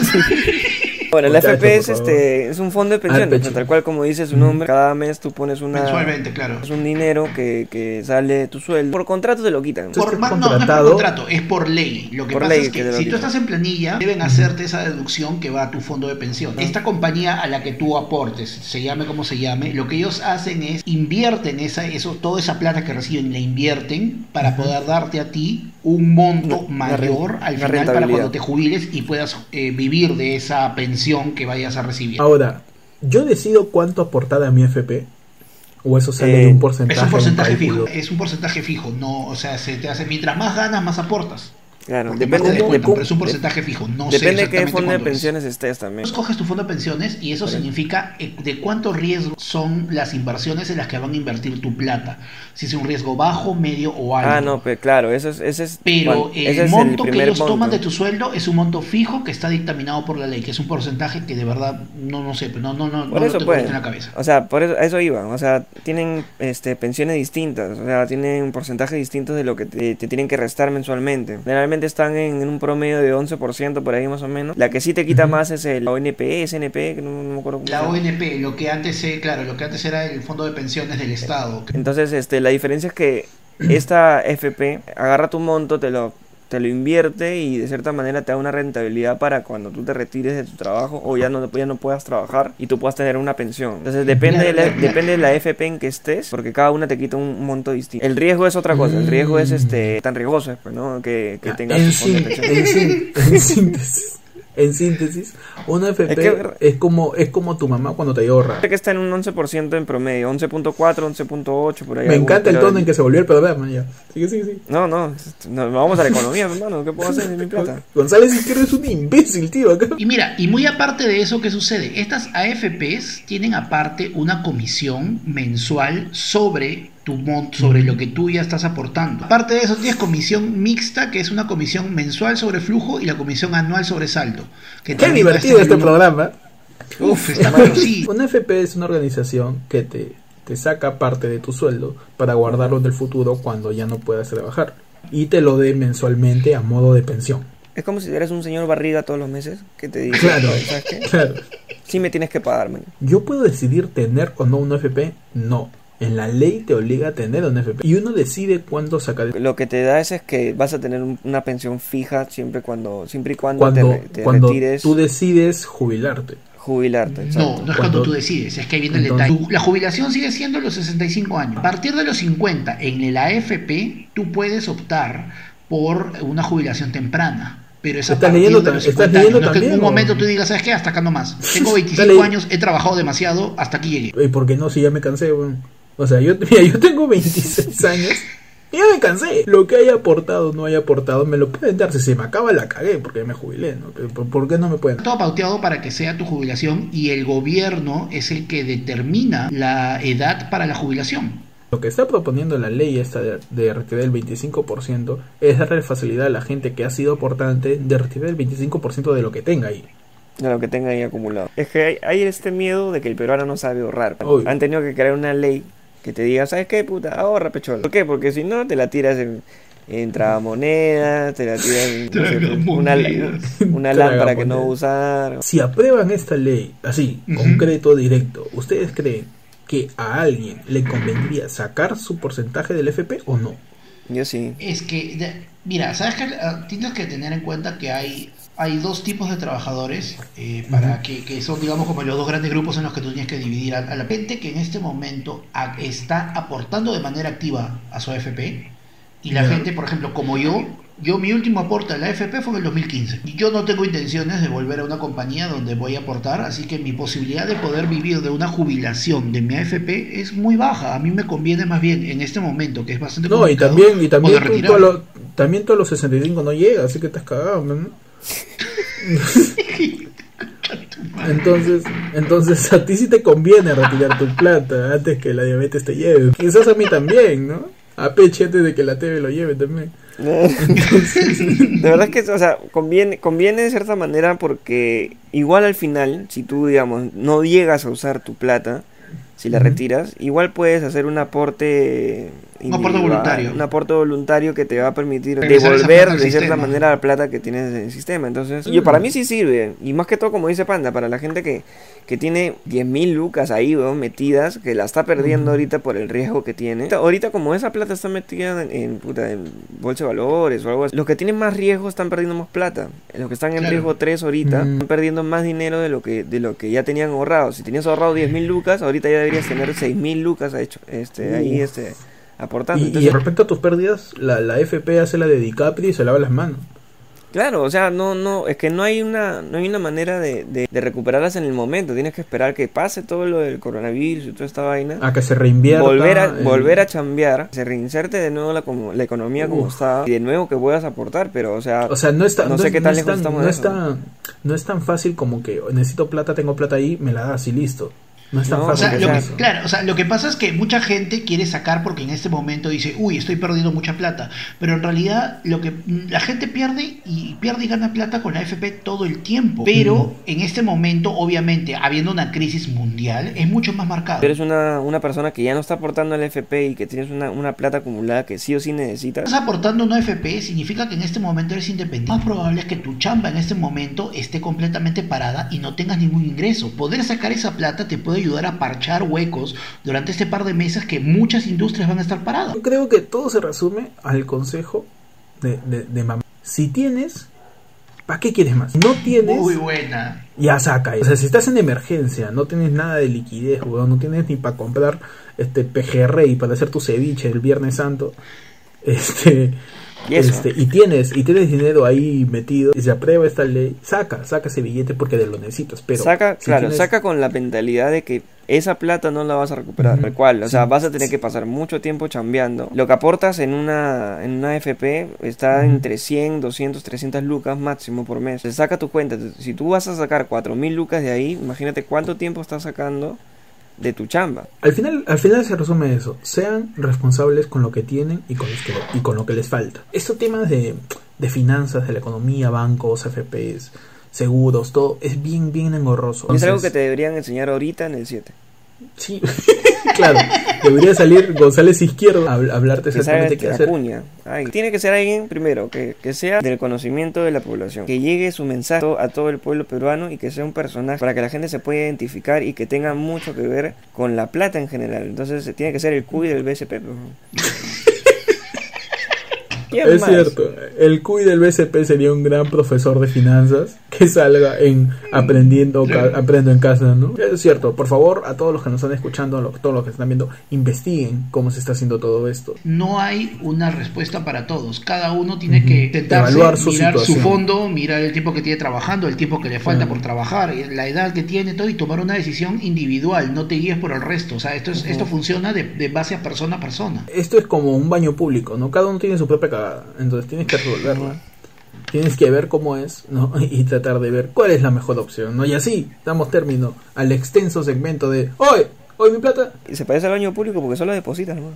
Bueno, el AFP es, este, es un fondo de pensiones, tal cual como dice su nombre, cada mes tú pones una... Mensualmente, claro. Es un dinero que, que sale de tu sueldo. Por contrato te lo quitan. Por, no, no es por contrato, es por ley. Lo que pasa es que, si tú estás en planilla, deben hacerte esa deducción que va a tu fondo de pensión. Esta compañía a la que tú aportes, se llame como se llame, lo que ellos hacen es invierten esa, eso, toda esa plata que reciben, la invierten para poder darte a ti un monto mayor al final para cuando te jubiles y puedas eh, vivir de esa pensión que vayas a recibir. Ahora, yo decido cuánto aportar a mi FP. ¿O eso sale de un eh, porcentaje? Es un porcentaje fijo. Es un porcentaje fijo. No, o sea, se te hace mientras más ganas, más aportas. Claro, depende de, pero es un porcentaje fijo. No depende de qué fondo de pensiones estés también. Escoges tu fondo de pensiones y eso significa eh, de cuánto riesgo son las inversiones en las que van a invertir tu plata. Si es un riesgo bajo, medio o alto. Ah, no, pero claro, eso es, ese es Pero el monto que ellos toman de tu sueldo es un monto fijo que está dictaminado por la ley, que es un porcentaje que de verdad no no sé, no no no, por eso lo en la cabeza. O sea, por eso eso iba, o sea, tienen este pensiones distintas, o sea, tienen un porcentaje distinto de lo que te, te tienen que restar mensualmente. Generalmente están en, un promedio de 11% por ahí más o menos. La que sí te quita más es el ONP, SNP, que no, me acuerdo cómo La ONP, lo que antes, claro, lo que antes era el Fondo de Pensiones del Estado. Entonces, este, la diferencia es que esta FP agarra tu monto, te lo te lo invierte y de cierta manera te da una rentabilidad para cuando tú te retires de tu trabajo o ya no, ya no puedas trabajar y tú puedas tener una pensión. Entonces depende de, la, depende de la FP en que estés, porque cada una te quita un monto distinto. El riesgo es otra cosa, el riesgo es este tan riesgoso, pues, ¿no? Que, que tengas en, en síntesis en síntesis, una FP es, como es como tu mamá cuando te ahorra. que está en un 11% en promedio, 11.4, 11.8 por ahí. Me encanta el tono en que se volvió el programa ya. Sí, sí, sí. No, no, no vamos a la economía, hermano, ¿qué puedo hacer en mi plata? González Izquierdo es un imbécil, tío. Y mira, y muy aparte de eso, ¿qué sucede? Estas AFPs tienen aparte una comisión mensual sobre sobre lo que tú ya estás aportando. Aparte de eso, tienes comisión mixta, que es una comisión mensual sobre flujo y la comisión anual sobre saldo. Que Qué divertido este programa. Uf, está sí. Una FP es una organización que te, te saca parte de tu sueldo para guardarlo en el futuro cuando ya no puedas trabajar. Y te lo dé mensualmente a modo de pensión. Es como si eres un señor barriga todos los meses que te dice, claro, claro. Sí me tienes que pagarme. Yo puedo decidir tener o no una FP, no. En la ley te obliga a tener un FP y uno decide cuándo sacar. Lo que te da es, es que vas a tener una pensión fija siempre cuando siempre y cuando, cuando te, cuando retires. Tú decides jubilarte. Jubilarte. No, no es cuando, tú decides, es que ahí viene el detalle. La jubilación sigue siendo los 65 años. A partir de los 50 en la AFP tú puedes optar por una jubilación temprana. Pero esa estás leyendo, de los estás leyendo no es que en un momento tú digas, ¿sabes qué? Hasta acá nomás. Tengo 25 años, he trabajado demasiado, hasta aquí llegué. ¿Y por qué no? Si ya me cansé, bueno. O sea, yo, mira, yo tengo 26 años. Y ya me cansé. Lo que haya aportado no haya aportado, me lo pueden dar. Si se me acaba, la cagué porque me jubilé. ¿no? ¿Por, qué no me pueden? Todo pauteado para que sea tu jubilación y el gobierno es el que determina la edad para la jubilación. Lo que está proponiendo la ley esta de, de retirar el 25% es darle facilidad a la gente que ha sido aportante de retirar el 25% de lo que tenga ahí. De lo que tenga ahí acumulado. Es que hay, hay este miedo de que el peruano no sabe ahorrar. Obvio. Han tenido que crear una ley que te diga, ¿sabes qué, puta? Ahorra, pecholo. ¿Por qué? Porque si no, te la tiras en, en tragamonedas, te la tiras en no sé, una, una lámpara que no usar. Si aprueban esta ley, así, concreto, directo, ¿ustedes creen que a alguien le convendría sacar su porcentaje del FP o no? Yo sí. Es que, de- mira, sabes que ah, tienes que tener en cuenta que hay hay dos tipos de trabajadores eh, para que, que son, digamos, como los dos grandes grupos en los que tú tienes que dividir a, a la gente que en este momento a- está aportando de manera activa a su AFP y la gente, por ejemplo, como yo, yo mi último aporte a la AFP fue en el 2015 y yo no tengo intenciones de volver a una compañía donde voy a aportar, así que mi posibilidad de poder vivir de una jubilación de mi AFP es muy baja. A mí me conviene más bien en este momento, que es bastante No, y también, y también, tú, lo- también a los 65 no llegas, así que estás cagado, man. Entonces, entonces a ti sí te conviene retirar tu plata antes que la diabetes te lleve. Quizás a mí también, ¿no? A Peche antes de que la TV lo lleve también. De verdad es que, o sea, conviene, conviene de cierta manera porque igual al final, si tú, digamos, no llegas a usar tu plata, si la retiras, igual puedes hacer un aporte Un aporte voluntario. Un aporte voluntario que te va a permitir Regresar devolver de cierta manera la plata que tienes en el sistema. Entonces, Mm. yo, para mí sí sirve. Y más que todo, como dice Panda, para la gente que, que tiene 10.000 lucas ahí, weón, metidas, que la está perdiendo ahorita por el riesgo que tiene. Ahorita- Ahorita, como esa plata está metida en, en, puta, en bolsa de valores o algo así, los que tienen más riesgo están perdiendo más plata. Los que están en Claro. riesgo 3 ahorita Mm. están perdiendo más dinero de lo que de lo que ya tenían ahorrado. Si tenías ahorrado 10.000 lucas, ahorita ya deberías tener 6.000 lucas hecho, este, ahí este, aportando. Y, respecto a tus pérdidas, la, la FP hace la de DiCaprio y se lava las manos. Claro, o sea, no, no, es que no hay una, no hay una manera de, de, de recuperarlas en el momento. Tienes que esperar que pase todo lo del coronavirus y toda esta vaina. A que se reinvierta. volver a, en- volver a chambear, se reinserte de nuevo la, como- la economía como Uf. estaba y de nuevo que puedas aportar, pero o sea, O sea, no está, no no sé es- qué no tan es lejos tan- estamos no de es eso. tan- no es tan fácil como que necesito plata, tengo plata ahí, me la das y listo. No es tan No, O fácil sea, lo que, claro, o sea, lo que pasa es que mucha gente quiere sacar porque en este momento dice, uy, estoy perdiendo mucha plata. Pero en realidad lo que mm, la gente pierde y pierde y gana plata con la AFP todo el tiempo. Pero en este momento, obviamente, habiendo una crisis mundial, es mucho más marcado. si eres una, una persona que ya no está aportando al FP y que tienes una, una plata acumulada que sí o sí necesitas, Estás aportando una AFP significa que en este momento eres independiente. Lo más probable es que tu chamba en este momento esté completamente parada y no tengas ningún ingreso. Poder sacar esa plata te puede ayudar a parchar huecos durante este par de meses que muchas industrias van a estar paradas. Yo creo que todo se resume al consejo de, de, de mamá. Si tienes, ¿para qué quieres más? Si no tienes, Muy buena. ya saca. O sea, si estás en emergencia, no tienes nada de liquidez, weón, no tienes ni para comprar este pejerrey para hacer tu ceviche el Viernes Santo, este, Y eso. este, y tienes, y tienes dinero ahí metido, y se aprueba esta ley, saca, saca ese billete porque lo necesitas, pero saca, si claro, tienes- saca con la mentalidad de que esa plata no la vas a recuperar, tal cual, o sea, vas a tener que pasar mucho tiempo chambeando. Lo que aportas en una en una FP está entre 100, 200, 300 lucas máximo por mes. Se saca tu cuenta, si tú vas a sacar 4000 lucas de ahí, imagínate cuánto tiempo estás sacando de tu chamba. Al final, al final se resume eso. Sean responsables con lo que tienen y con, los que, y con lo que les falta. Estos temas de, de finanzas, de la economía, bancos, FPs, seguros, todo, es bien, bien engorroso. es algo que te deberían enseñar ahorita en el 7. Sí, claro. Debería salir González Izquierdo a habl- hablarte exactamente qué hacer. Ay, tiene que ser alguien, primero, que, que sea del conocimiento de la población. Que llegue su mensaje a todo el pueblo peruano y que sea un personaje para que la gente se pueda identificar y que tenga mucho que ver con la plata en general. Entonces tiene que ser el CUI del BSP. ¿Quién Es más? cierto, el CUI del BCP sería un gran profesor de finanzas que salga en aprendiendo aprendo en casa, ¿no? Es cierto, por favor, a todos los que nos están escuchando, lo- todos los que están viendo, investiguen cómo se está haciendo todo esto. No hay una respuesta para todos. Cada uno tiene que sentarse, Evaluar su mirar su fondo, mirar el tiempo que tiene trabajando, el tiempo que le falta por trabajar, la edad que tiene, todo, y tomar una decisión individual. No te guíes por el resto. O sea, esto, es, esto funciona de, de base a persona a persona. Esto es como un baño público, ¿no? Cada uno tiene su propia cagada, entonces tienes que resolverla. Tienes que ver cómo es, ¿no? Y tratar de ver cuál es la mejor opción, ¿no? Y así damos término al extenso segmento de ¡Oye! ¡Oye, mi plata! Y se parece al baño público porque solo depositas, ¿no?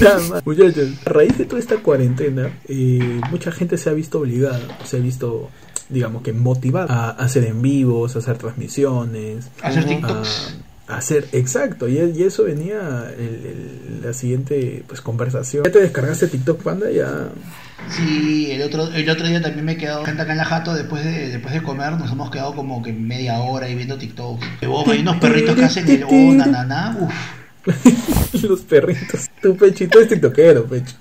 Nada más. Muchachos, a raíz de toda esta cuarentena, eh, mucha gente se ha visto obligada, se ha visto digamos que motivar a hacer en vivos, a hacer transmisiones, Hacer Ujú. TikToks. a hacer exacto y, y eso venía el- el- la siguiente pues conversación. ¿Ya te descargaste TikTok Panda? Ya Sí, el otro, el otro día también me he quedado gente acá en la jato después de, después de comer, nos hemos quedado como que media hora ahí viendo TikTok. hay unos perritos que hacen el oh, na, na, na, uf. los perritos. Tu pechito es tiktokero, pecho.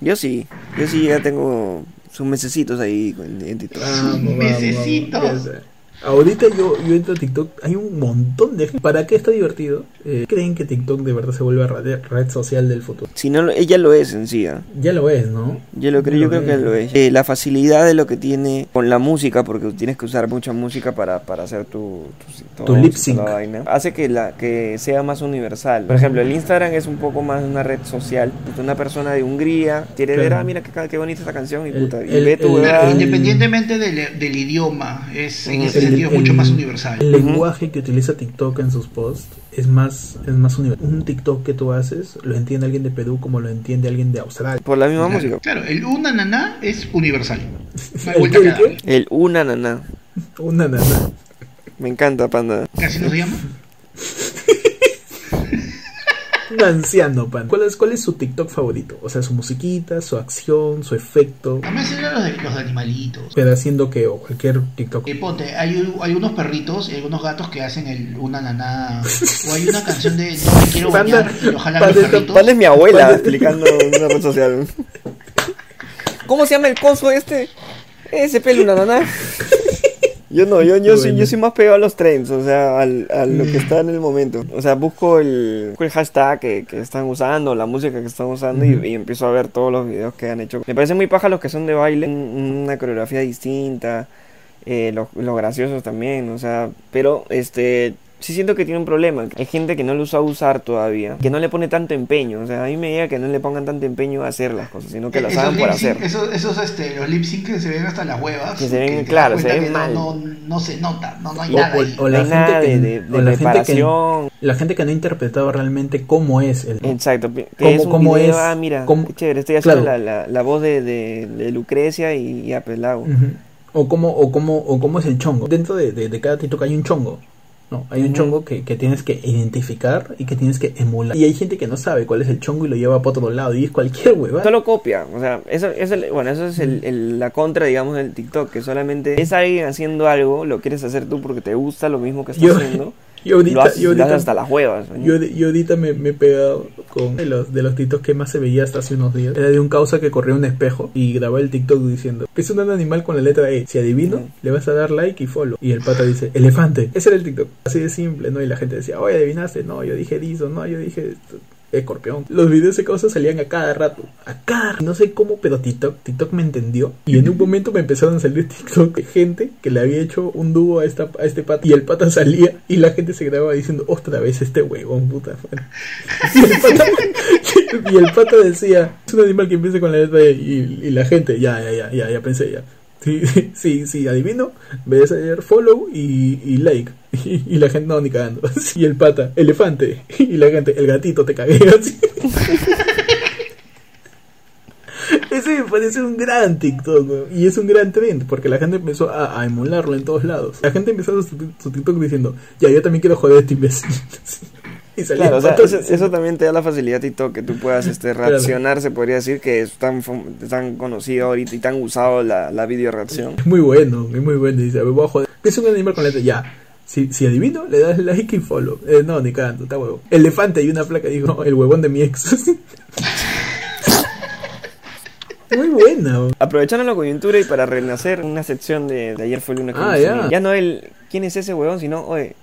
Yo sí, yo sí ya tengo sus mesecitos ahí en, TikTok. Vamos, Mesecitos. Ahorita yo, yo entro a TikTok, hay un montón de gente. ¿Para qué está divertido? Eh, ¿Creen que TikTok de verdad se vuelve red, red social del futuro? Si no, ella lo es en sí. ¿ah? Ya lo es, ¿no? Yo lo creo, yo creo que lo es. Eh, la facilidad de lo que tiene con la música, porque tienes que usar mucha música para, para hacer tu, tu, Tu lip sync. vaina, hace que la que sea más universal. Por ejemplo, el Instagram es un poco más una red social. Una persona de Hungría quiere ver, Claro. ah, mira qué, qué bonita esta canción y, El- puta, y el- ve tu el- independientemente del, del idioma, es, en ese El- sentido es el- mucho más universal. El Ujú. lenguaje que utiliza TikTok en sus posts es más, es más universal. Un TikTok que tú haces lo entiende alguien de Perú como lo entiende alguien de Australia. Por la misma Claro, música. Claro, el una naná es universal. ¿El qué, el una nana. Una nana. Me encanta, panda. ¿Así no se llama? Un anciano, pan. ¿Cuál es, ¿Cuál es su TikTok favorito? O sea, su musiquita, su acción, su efecto. A mí me los de, los de animalitos. Pero haciendo que, o cualquier TikTok. Eh, ponte, hay, hay unos perritos y algunos gatos que hacen el una naná. O hay una canción de No me quiero Panda- bañar y lo jalan Panda los perritos. Panda es mi abuela explicando en una red social. ¿Cómo se llama el coso este? Ese pelo, una nana. Yo no, yo, yo, soy, yo soy más pegado a los trends, o sea, al, a lo que está en el momento. O sea, busco el, el hashtag que, que están usando, la música que están usando y- empiezo a ver todos los videos que han hecho. Me parece muy paja los que son de baile, un- una coreografía distinta, eh, los, los graciosos también, o sea, pero este... Sí siento que tiene un problema. Hay gente que no lo usa usar todavía, que no le pone tanto empeño. O sea, a mí me llega que no le pongan tanto empeño a hacer las cosas, sino que las Esos hagan por hacer. Esos, esos este, los lip sync que se ven hasta las huevas. Que se ven, das claro, se cuenta ven que mal. No, no, no se nota, no, no hay O- nada o- ahí. o No la nada gente que- de, de- de o la gente que- preparación. La gente que no ha interpretado realmente cómo es el. Exacto, que ¿Cómo- es un cómo video, es? ah, mira, ¿Cómo- qué chévere, estoy haciendo Claro. la, la, la voz de, de, de Lucrecia y ya pues. O cómo, o cómo, o cómo es el chongo. Dentro de, de, de cada TikTok hay un chongo. No, hay un chongo que, que tienes que identificar y que tienes que emular. Y hay gente que no sabe cuál es el chongo y lo lleva para otro lado. Y es cualquier hueva. Solo copia, o sea, eso, eso, bueno, eso es el, el- la contra, digamos, del TikTok, que solamente es alguien haciendo algo, lo quieres hacer tú porque te gusta lo mismo que estás Yo- haciendo, Y ahorita, lo haces, y lo ahorita, hasta las huevas. yo, yo ahorita me, me he pegado con de los, de los TikToks que más se veía hasta hace unos días. Era de un causa que corrió un espejo y grabó el TikTok diciendo: Es un animal con la letra E. Si adivino, le vas a dar like y follow. Y el pata dice: Elefante. Ese era el TikTok. Así de simple, ¿no? Y la gente decía: Oye, adivinaste. No, yo dije Dizo. No, yo dije. Escorpión. Los videos de cosas salían a cada rato. A cada No sé cómo, pero TikTok, TikTok me entendió. Y en un momento me empezaron a salir TikTok de gente que le había hecho un dúo a, esta, a este pata. Y el pata salía y la gente se grababa diciendo, otra vez este huevón, puta madre". Y el pata, y el pata decía, es un animal que empieza con la letra E". y, la gente, ya, ya, ya, ya, ya pensé ya. Sí, sí, sí, adivino, me a hacer follow y, y like. Y, y la gente no, ni cagando. Y el pata, elefante. Y la gente, el gatito, te cagué así. Ese me parece un gran TikTok, y es un gran trend, porque la gente empezó a, a emularlo en todos lados. La gente empezó su, su TikTok diciendo, ya, yo también quiero joder a este imbécil. y salía Claro, o sea, patas eso, también te da la facilidad TikTok que tú puedas este, Claro. reaccionar, se podría decir que es tan conocido ahorita y tan usado la, la video reacción. Es muy bueno, es muy bueno. Dice, me voy a joder. Es un animal con letra, ya. Si, si adivino, le das like y follow. Eh, no, ni cagando, está huevo. Elefante y una placa dijo, no, el huevón de mi ex. muy buena. weón. Aprovechando la coyuntura y para renacer una sección de, de ayer fue el lunes Ah, ya. Ya no el quién es ese huevón, sino, oye,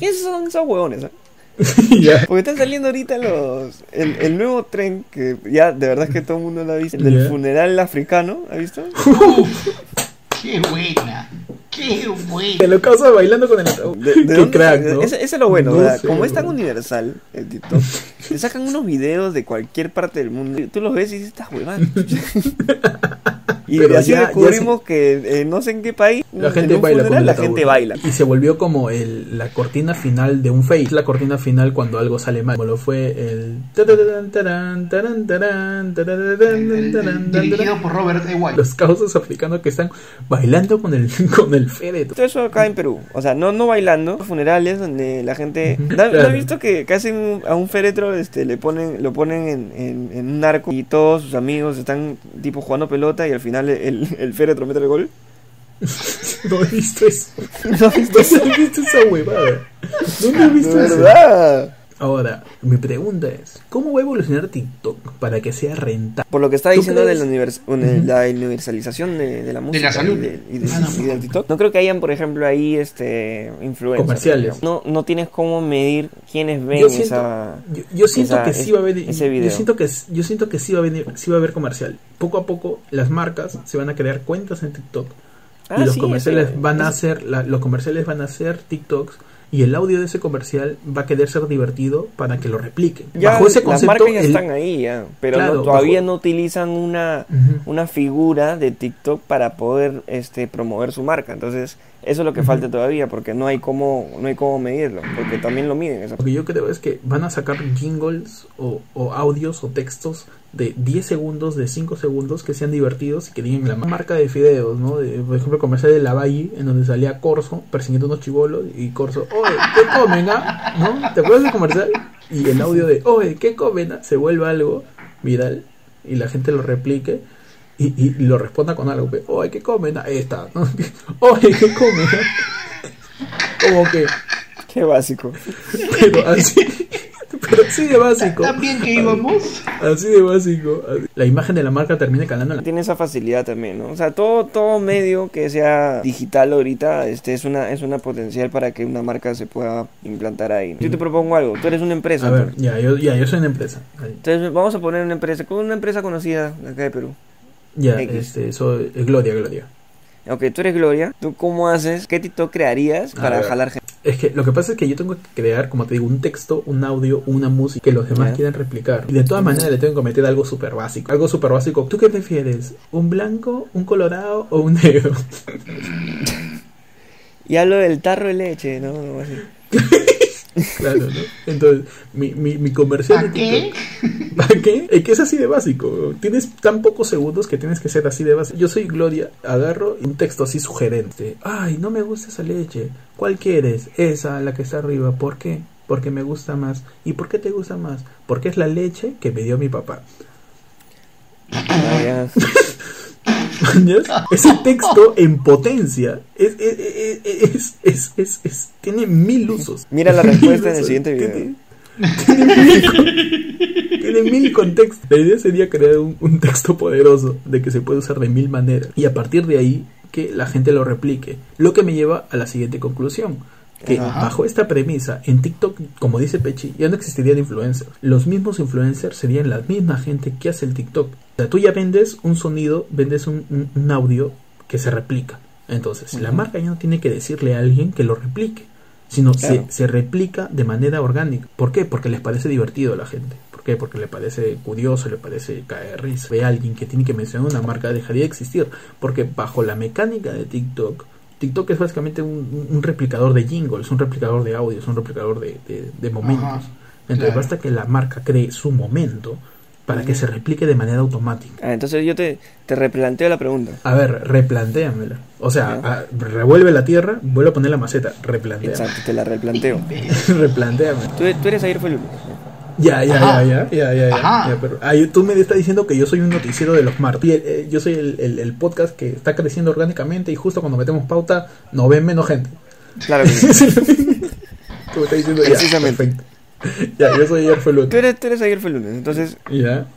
¿quiénes son esos huevones? ah? ya. Porque están saliendo ahorita los el, el nuevo tren que ya de verdad es que todo el mundo lo ha visto, el del funeral africano, ¿ha visto? Qué buena, qué Que buena. lo causa bailando con el ataúd. ¿De, de Qué crack? ¿no? Ese, ese es lo bueno, No ¿verdad? sé, como es tan universal el TikTok, te sacan unos videos de cualquier parte del mundo tú los ves y dices, estás huevando. Y Pero así ya- ya descubrimos que eh, no sé en qué país La en gente baila funeral, la gente baila. Y se volvió como el, la cortina final de un face. La cortina final cuando algo sale mal. Como lo fue el. dirigido por Robert E. White. Los causos africanos que están bailando con el, con el féretro. Todo eso acá en Perú. O sea, no, no bailando. Funerales donde la gente. ¿No, claro. has visto que, un- a un féretro, este, le ponen, lo ponen en, en- en un arco y todos sus amigos están tipo jugando pelota y al final el, el féretro mete el gol? No he visto eso. ¿No he visto esa huevada? ¿Dónde he De visto eso? verdad. Ahora, mi pregunta es: ¿cómo va a evolucionar TikTok para que sea rentable? Por lo que estaba ¿Tú diciendo de la, univers- une- la universalización de, de la música salud. y, de- y de- Ah, no, y del TikTok, no creo que hayan, por ejemplo, ahí este influencers. Comerciales. No, no tienes cómo medir quiénes ven Yo siento, esa. yo, yo siento esa- que sí va a haber ese yo siento que yo siento que sí va a venir, sí va a haber comercial. Poco a poco las marcas se van a crear cuentas en TikTok Ah, y los sí, comerciales van a hacer la- los comerciales van a hacer TikToks y el audio de ese comercial va a querer ser divertido para que lo repliquen. Ya bajo ese las concepto marcas ya el- están ahí ya, pero Claro, no- todavía bajo- no utilizan una una figura de TikTok para poder este promover su marca. Entonces, eso es lo que falta todavía porque no hay cómo no hay cómo medirlo, porque también lo miden eso. Lo que yo creo es que van a sacar jingles o, o audios o textos de 10 segundos, de 5 segundos que sean divertidos y que digan la marca de fideos, ¿no? De, por ejemplo, comercial de la Valle, en donde salía Corso persiguiendo unos chivolos y Corso, oye, ¿qué comen, ah? ¿No? ¿Te acuerdas del comercial? Y el audio de, oye, ¿qué comen? ah? Se vuelve algo viral y la gente lo replique. Y, lo responda con algo, pe, oye, ¿qué comen? Ah, Ahí está, ¿no? Oye, ¿qué comen? Como que, Qué básico. pero así, pero así de básico. También que íbamos. Así de básico. así. La imagen de la marca termina calando en la... Tiene esa facilidad también, ¿no? O sea, todo todo medio que sea digital ahorita este es una es una potencial para que una marca se pueda implantar ahí. Yo te propongo algo, tú eres una empresa. A ver, entonces. ya yo, ya, yo soy una empresa. Ahí. Entonces vamos a poner una empresa, con una empresa conocida de acá de Perú. Ya, X. este, soy Gloria, Gloria. Ok, tú eres Gloria. ¿Tú cómo haces? ¿Qué TikTok crearías para jalar gente? Es que lo que pasa es que yo tengo que crear, como te digo, un texto, un audio, una música que los demás quieran replicar. Y de todas maneras le tengo que meter algo súper básico. Algo súper básico. ¿Tú qué prefieres? ¿Un blanco, un colorado o un negro? Y hablo del tarro de leche, ¿no? Así. claro, ¿no? Entonces, mi, mi, mi comercial... de ¿A qué? TikTok- ¿Para qué? Es que es así de básico. Tienes tan pocos segundos que tienes que ser así de básico. Yo soy Gloria, agarro un texto así sugerente. Ay, no me gusta esa leche. ¿Cuál quieres? Esa, la que está arriba. ¿Por qué? Porque me gusta más. ¿Y por qué te gusta más? Porque es la leche que me dio mi papá. ¿Mañas? Ese texto en potencia es, es, es, es, es- es- es- tiene mil usos. Mira la respuesta en el siguiente video. Tiene- mil con- Tiene mil contextos. La idea sería crear un, un texto poderoso de que se puede usar de mil maneras. Y a partir de ahí, que la gente lo replique. Lo que me lleva a la siguiente conclusión. Que Ajá. bajo esta premisa, en TikTok, como dice Pechi, ya no existirían influencers. Los mismos influencers serían la misma gente que hace el TikTok. O sea, tú ya vendes un sonido, vendes un, un- audio que se replica. Entonces, la marca ya no tiene que decirle a alguien que lo replique, sino Claro. se, se replica de manera orgánica. ¿Por qué? Porque les parece divertido a la gente. ¿Por qué? Porque le parece curioso, le parece caer risa. Ve a alguien que tiene que mencionar una marca, dejaría de existir. Porque bajo la mecánica de TikTok, TikTok es básicamente un, un replicador de jingles, un replicador de audios, un replicador de, de- de momentos. Ajá, Entonces claro. basta que la marca cree su momento para que se replique de manera automática. Ah, entonces yo te, te replanteo la pregunta. A ver, replantéamela. O sea, Ya. a- revuelve la tierra, vuelve a poner la maceta, replantéame. Exacto, te la replanteo. replantéame. Tú, tú eres ayer fue el lunes. Ya, ya, Ajá. ya, ya, ya, ya, ya, Ajá. ya, pero ahí tú me estás diciendo que yo soy un noticiero de los martes. Eh, yo soy el, el- el podcast que está creciendo orgánicamente y justo cuando metemos pauta nos ven menos gente. Claro que sí. Tú me estás diciendo ya, Precisamente. perfecto. Ya, yo soy ayer fue Tú lunes. eres, tú eres ayer fue lunes. Entonces.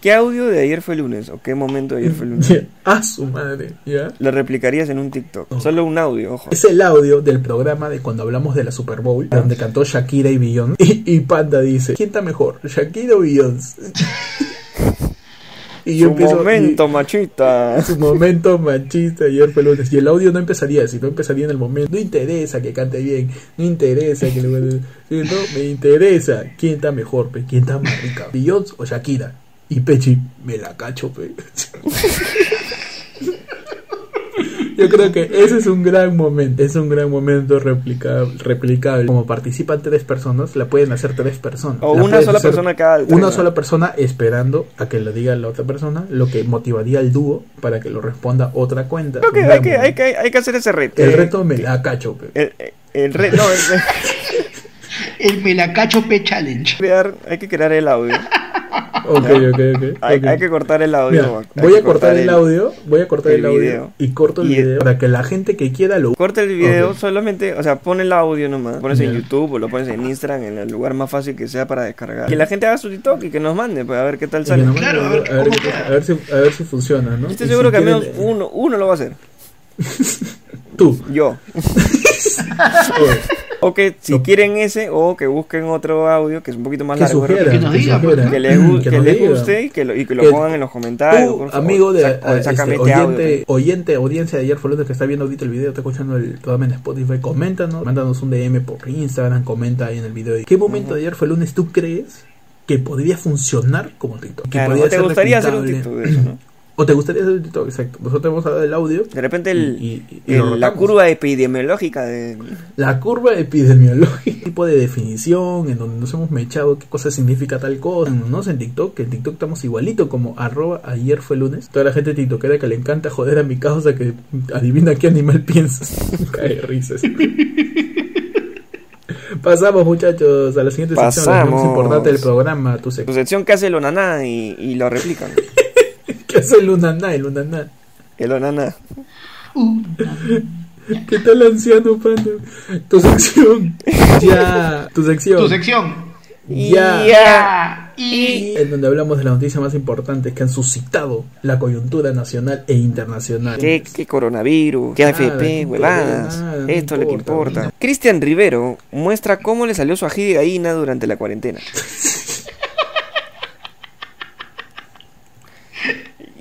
¿qué audio de ayer fue lunes? ¿O qué momento de ayer fue lunes? Ya. A su madre, ya. Lo replicarías en un TikTok. Oh. Solo un audio, ojo. Es el audio del programa de cuando hablamos de la Super Bowl, donde cantó Shakira y Beyoncé. Y, y Panda dice, ¿quién está mejor, Shakira o Beyoncé? y Su y- momento, machita. su momento machista ayer fue lunes y el audio no empezaría así, no empezaría en el momento. No interesa que cante bien, no interesa que le no me interesa quién está mejor, pe, quién está más rica, Beyoncé o Shakira. Y Pechi, me la cacho, pe. Yo creo que ese es un gran momento, es un gran momento replicable, replicable. Como participan tres personas, la pueden hacer tres personas. O La una sola persona cada tres, Una ¿no? sola persona esperando a que lo diga la otra persona, lo que motivaría al dúo para que lo responda otra cuenta. Creo que hay que, hay momento. que, hay que hacer ese reto. El reto me la cacho, pe. El, el reto. No, el- El Melacacho P Challenge. crear, hay que crear el audio. Ok, ok, ok. Hay, que cortar el audio. Mira, voy a cortar el audio, voy a cortar el el, audio y corto el Y- video para que la gente que quiera lo Corta el video solamente, o sea, pon el audio nomás, pones en. YouTube o lo pones en Instagram, en el lugar más fácil que sea para descargar. Que la gente haga su TikTok y que nos mande, pues a ver qué tal sale. Claro, a ver a ver, a ver si, a ver si funciona, ¿no? Estoy seguro si que al menos quieren, uno, uno lo va a hacer. Tú. Yo. O que si quieren ese, o que busquen otro audio que es un poquito más que largo. Que nos que les, gu- que nos les digan. guste y que lo, y que lo Que pongan en los comentarios. Tú, favor. amigo de o este, este audio. oyente, oyente, audiencia de ayer fue lunes que está viendo ahorita el video, está escuchando el programa en Spotify, coméntanos, mándanos un DM por Instagram, comenta ahí en el video. ¿Qué momento de ayer fue lunes tú crees que podría funcionar como TikTok? Que Claro, podría te ser gustaría hacer un? TikTok de eso, ¿no? O te gustaría hacer un TikTok, exacto. Nosotros hemos dado el audio. De repente el, Y- y- y el- lo la curva epidemiológica de... La curva epidemiológica, tipo de definición, en donde nos hemos mechado qué cosa significa tal cosa. No sé, en TikTok, que en TikTok estamos igualito como arroba ayer fue lunes. Toda la gente tiktokera que le encanta joder a mi causa que adivina qué animal piensas. Cae risas. Pasamos muchachos a la siguiente sección, la Pasamos. más importante del programa, tu sección. sección que hace el onaná y, y lo replican. ¿Qué hace el lunaná? El lunaná. El onaná. ¿Qué tal anciano, panda? Tu sección. Ya, tu sección. Tu sección. Ya. Ya. Y. en donde hablamos de las noticias más importantes que han suscitado la coyuntura nacional e internacional. ¿Qué, qué coronavirus? ¿Qué AFP? Huevadas. no Esto es lo que importa. Cristian Rivero muestra cómo le salió su ají de gallina durante la cuarentena.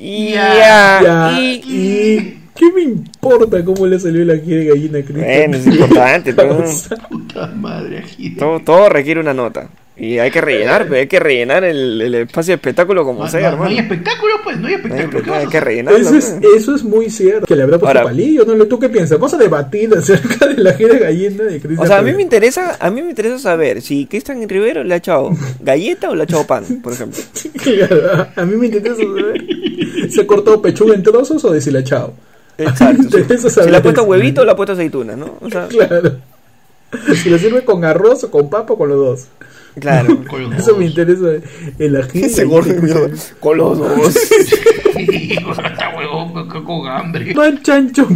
Y Ya. Ya, y- y... ¿Qué me importa cómo le salió la quiere gallina Cristian? Bueno, es importante. Puta madre, todo, todo requiere una nota. Y hay que rellenar, pero hay que rellenar el, el espacio de espectáculo como No, sea, no- hay espectáculo, pues, no hay No hay, espectáculo. ¿Qué vas a hay que rellenarlo. Eso es, pues. eso es muy cierto. Que le habrá puesto Ahora- palillo, ¿no? ¿Tú qué piensas? Vamos a debatir acerca de la gira de gallina de Cristian. O sea, a mí me interesa, a mí me interesa saber si Cristian Rivero le ha echado galleta o le ha echado pan, por ejemplo. Claro, a mí me interesa saber. ¿Se ha cortado pechuga en trozos o deshilachado? Exacto. Me interesa Si le ha puesto huevito o le ha puesto aceituna, ¿no? O sea, Claro. Si lo sirve con arroz o con papa o con los dos. Claro. Con los Eso me interesa. El ají. de Ese gordo dos. Está huevón con- con hambre. Man chancho.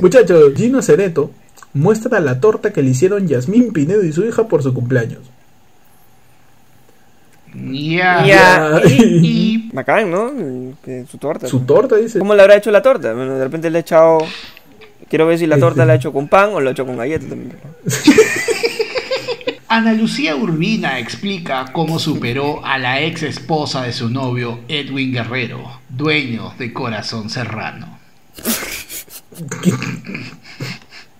Muchachos, Gino Cereto muestra la torta que le hicieron Yasmín Pinedo y su hija por su cumpleaños. Ya. Ya. Y. Bacán, ¿no? Su torta. Su torta, dice. ¿Cómo le habrá hecho la torta? Bueno, de repente le ha echado. Quiero ver si la torta la ha hecho con pan o la ha hecho con galleta también. Ana Lucía Urbina explica cómo superó a la ex esposa de su novio Edwin Guerrero, dueño de Corazón Serrano.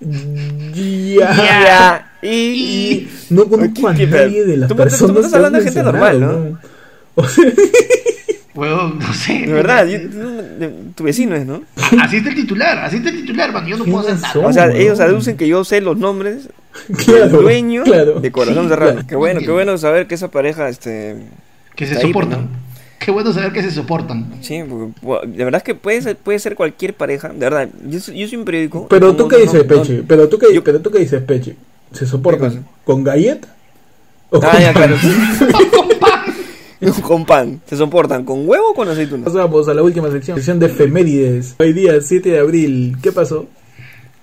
Ya. Ya. Y. Y no conozco a ¿Qué- qué- nadie de las tú tú estás hablando de gente normal, O sea, Huevón, no sé. De verdad, yo- no, tu vecino es, ¿no? Así está el titular, así está el titular, man. Yo no puedo hacer nada. ¿Quiénes O sea, No, ellos no. aducen que yo sé los nombres claro, dueño claro. de Corazón Sí, Serrano. claro. Qué bueno, qué bueno saber que esa pareja, este... Que se Ahí, soportan. pues, Qué bueno saber que se soportan. Sí, porque, de verdad es que puede ser, puede ser cualquier pareja, de verdad. Yo, soy- yo soy un periódico. Pero tú qué no- dices, no- Peche, pero tú qué, Yo- pero tú qué dices, Peche, ¿se ¿Qué soportan con galleta? ¿O Ah, con ya, pan? claro. con pan. ¿Se soportan con huevo o con aceituna? Pasamos a la última sección, sección de efemérides. Hoy día, 7 de abril, ¿qué pasó?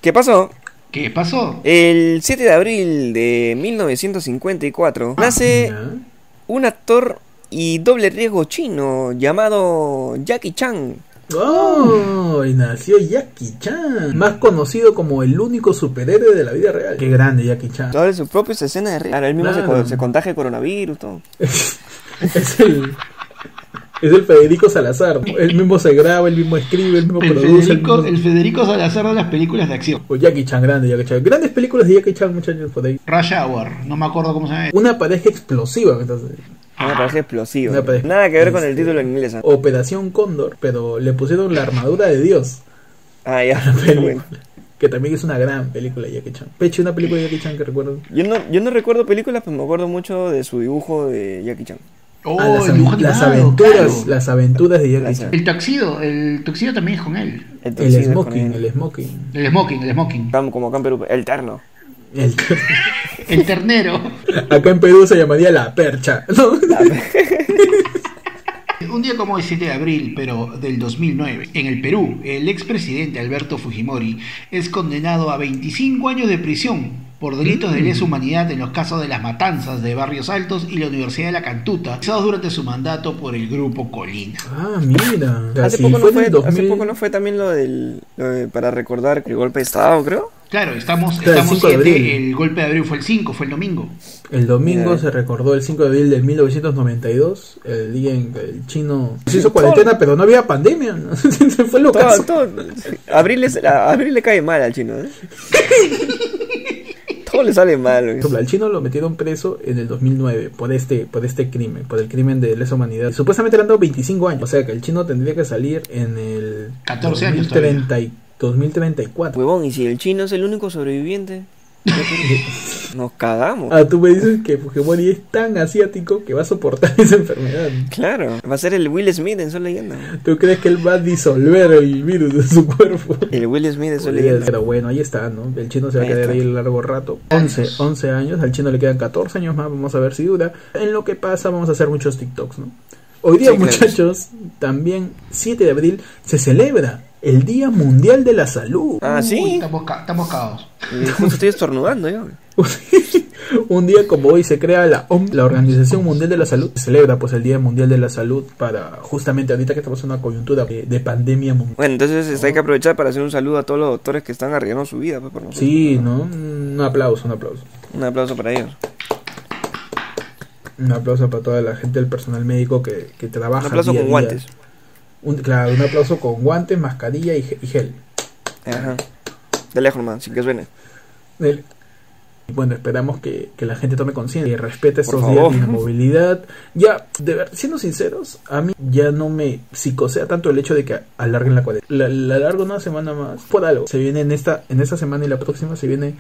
¿Qué pasó? ¿Qué pasó? El 7 de abril de 1954 nace Ya. un actor y doble riesgo chino llamado Jackie Chan. Oh, y nació Jackie Chan, más conocido como el único superhéroe de la vida real. Qué grande Jackie Chan. Sobre sus propias escenas de. Claro, él mismo se, Claro. se contagia de coronavirus, todo. es el es el Federico Salazar. Él mismo se graba, él mismo escribe, él mismo El produce. Federico, mismo- el Federico Salazar de las películas de acción. O Jackie Chan, grande Jackie Chan. Grandes películas de Jackie Chan, muchachos, por ahí. Rush Hour, no me acuerdo cómo se llama. Una pareja explosiva, entonces. Me parece explosivo. Una pareja- Nada que ver con el título en inglés. ¿ah? Operación Cóndor, pero le pusieron la armadura de Dios. Ah, ya. La película, Bueno. Que también es una gran película de Jackie Chan. Peche, una película de Jackie Chan que recuerdo. Yo no, yo no recuerdo películas, pero me acuerdo mucho de su dibujo de Jackie Chan. Oh, Ah, las, el dibujo las animado, aventuras, claro. las aventuras de Las- Chan. El tuxedo, el tuxedo también es con él. El con smoking, él. el smoking. El smoking, el smoking. Como acá en Perú, el terno. El- El ternero. acá en Perú se llamaría la percha. ¿no? Un día como el 7 de abril, pero del 2009, en el Perú, el expresidente Alberto Fujimori es condenado a 25 años de prisión por delitos de lesa humanidad en los casos de las matanzas de Barrios Altos y la Universidad de la Cantuta, realizados durante su mandato por el Grupo Colina. Ah, mira. O sea, Hace, si poco no fue en fue, el 2000 hace poco no fue también lo del. lo de- para recordar el golpe de Estado, creo. Claro, estamos, Claro, el estamos 5 de siete, el golpe de abril fue el 5, fue el domingo. El domingo se recordó el 5 de abril de 1992, el día en que el chino se hizo cuarentena, pero no había pandemia. ¿no? fue lo Todo, todo, Abril, es- a Abril le cae mal al chino, ¿eh? todo le sale mal, al chino lo metieron preso en el 2009 por este por este crimen, por el crimen de lesa humanidad. Supuestamente le han dado 25 años, o sea que el chino tendría que salir en el 14 años 2030 y- 2034. Huevón, y si el chino es el único sobreviviente, nos cagamos. Ah, tú me dices que Fujimori es tan asiático que va a soportar esa enfermedad. Claro, va a ser el Will Smith en Soy Leyenda. ¿Tú crees que él va a disolver el virus de su cuerpo? El Will Smith Soy Podría Leyenda. Pero bueno, ahí está, ¿no? El chino se va a quedar está. ahí largo rato. 11, 11 años, al chino le quedan 14 años más, vamos a ver si dura. En lo que pasa, vamos a hacer muchos TikToks, ¿no? Hoy día, Sí, claro. muchachos, también 7 de abril se celebra el Día Mundial de la Salud. Ah, Uy, sí. estamos, ca- estamos cagados. Y Justo estoy estornudando yo. Un día como hoy se crea la OM, la Organización Mundial de la Salud. Se celebra pues el Día Mundial de la Salud para justamente ahorita que estamos en una coyuntura de, de pandemia mundial. Bueno, entonces este, hay que aprovechar para hacer un saludo a todos los doctores que están arriesgando su vida pues, por nosotros. Sí, ¿no? Un aplauso, un aplauso. Un aplauso para ellos. Un aplauso para toda la gente del personal médico que, que trabaja. Un aplauso día a con día. guantes. Un, claro, un aplauso con guantes, mascarilla y, y gel. Ajá. De lejos, man, sin que suene. El- Bueno, esperamos que, que la gente tome conciencia y respete estos días de movilidad. Ya, de ver, siendo sinceros, a mí ya no me psicosea tanto el hecho de que alarguen la cuarentena. La, la alargo una semana más por algo. Se viene en esta, en esta semana y la próxima se viene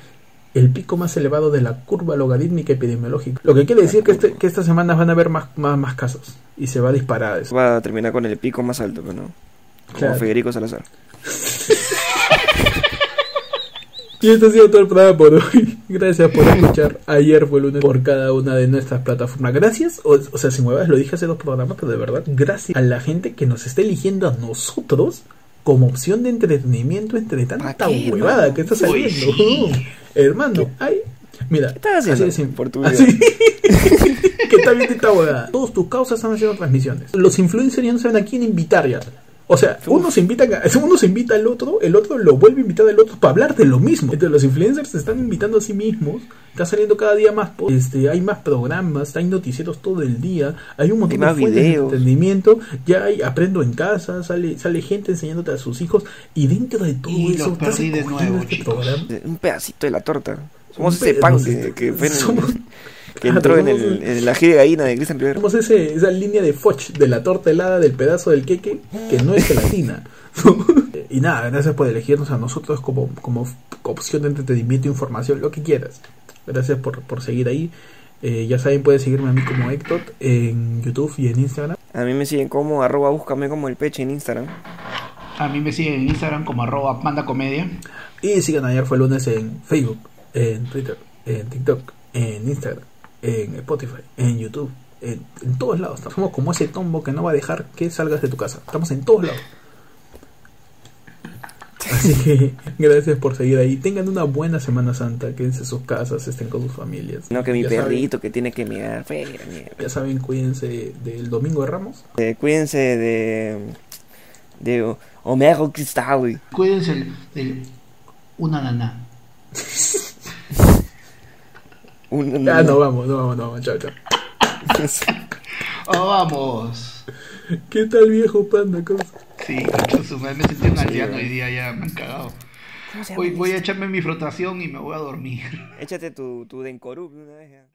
el pico más elevado de la curva logarítmica epidemiológica. Lo que quiere decir que, este, que estas semanas van a haber más, más, más casos y se va a disparar eso. Va a terminar con el pico más alto, ¿no? Como Claro. Federico Salazar. Y esto ha sido todo el programa por hoy. Gracias por escuchar. Ayer fue lunes por cada una de nuestras plataformas. Gracias, o, o sea, sin huevas, lo dije hace dos programas, pero de verdad, gracias a la gente que nos está eligiendo a nosotros como opción de entretenimiento entre tanta ¿Para qué, huevada no? que está Uy, saliendo. sí. Hermano, ay, mira, ¿Qué estás así haciendo de simple. por tu Así- vida? que está bien esta huevada. Todos tus causas están haciendo transmisiones. Los influencers ya no saben a quién invitar ya. O sea, uno se invita a- uno se invita al otro, el otro lo vuelve a invitar al otro para hablar de lo mismo. Entonces los influencers se están invitando a sí mismos, está saliendo cada día más, este, hay más programas, hay noticieros todo el día, hay un montón Hay de fuentes de videos. entretenimiento, ya hay aprendo en casa, sale sale gente enseñándote a sus hijos y dentro de todo Y eso estás perdí de escogiendo nuevo, este. Un pedacito de la torta. Somos ese pan que, que fue en el- somos- que entró en, somos el, el ají de gallina de Cristian Rivera. Tenemos ese, esa línea de Foch, de la torta helada del pedazo del queque, que no es gelatina. y nada, gracias por elegirnos a nosotros como, como opción de entretenimiento, información, lo que quieras. Gracias por, por seguir ahí. Eh, ya saben, pueden seguirme a mí como Héctor en YouTube y en Instagram. A mí me siguen como arroba búscame como el peche en Instagram. A mí me siguen en Instagram como arroba pandacomedia. Y sigan ayer fue lunes en Facebook, en Twitter, en TikTok, en Instagram, en Spotify, en YouTube, en, en todos lados. Somos como ese tombo que no va a dejar que salgas de tu casa. Estamos en todos lados. Así que gracias por seguir ahí. Tengan una buena Semana Santa. Quédense en sus casas, estén con sus familias. No que mi Ya saben- perrito que tiene que mirar. Ya saben, cuídense del Domingo de Ramos. Eh, cuídense de. de Homero Cristal. Cuídense del, del una naná. Un, Ya, no vamos, no vamos, no vamos. Chao, chao. Oh, vamos. ¿Qué tal, viejo panda? ¿Cómo? Sí, su me sentí un anciano hoy día, ya me han cagado. ¿Cómo se llama Hoy voy a esto? echarme mi frotación y me voy a dormir. Échate tu, tu Denkorup de una vez ya.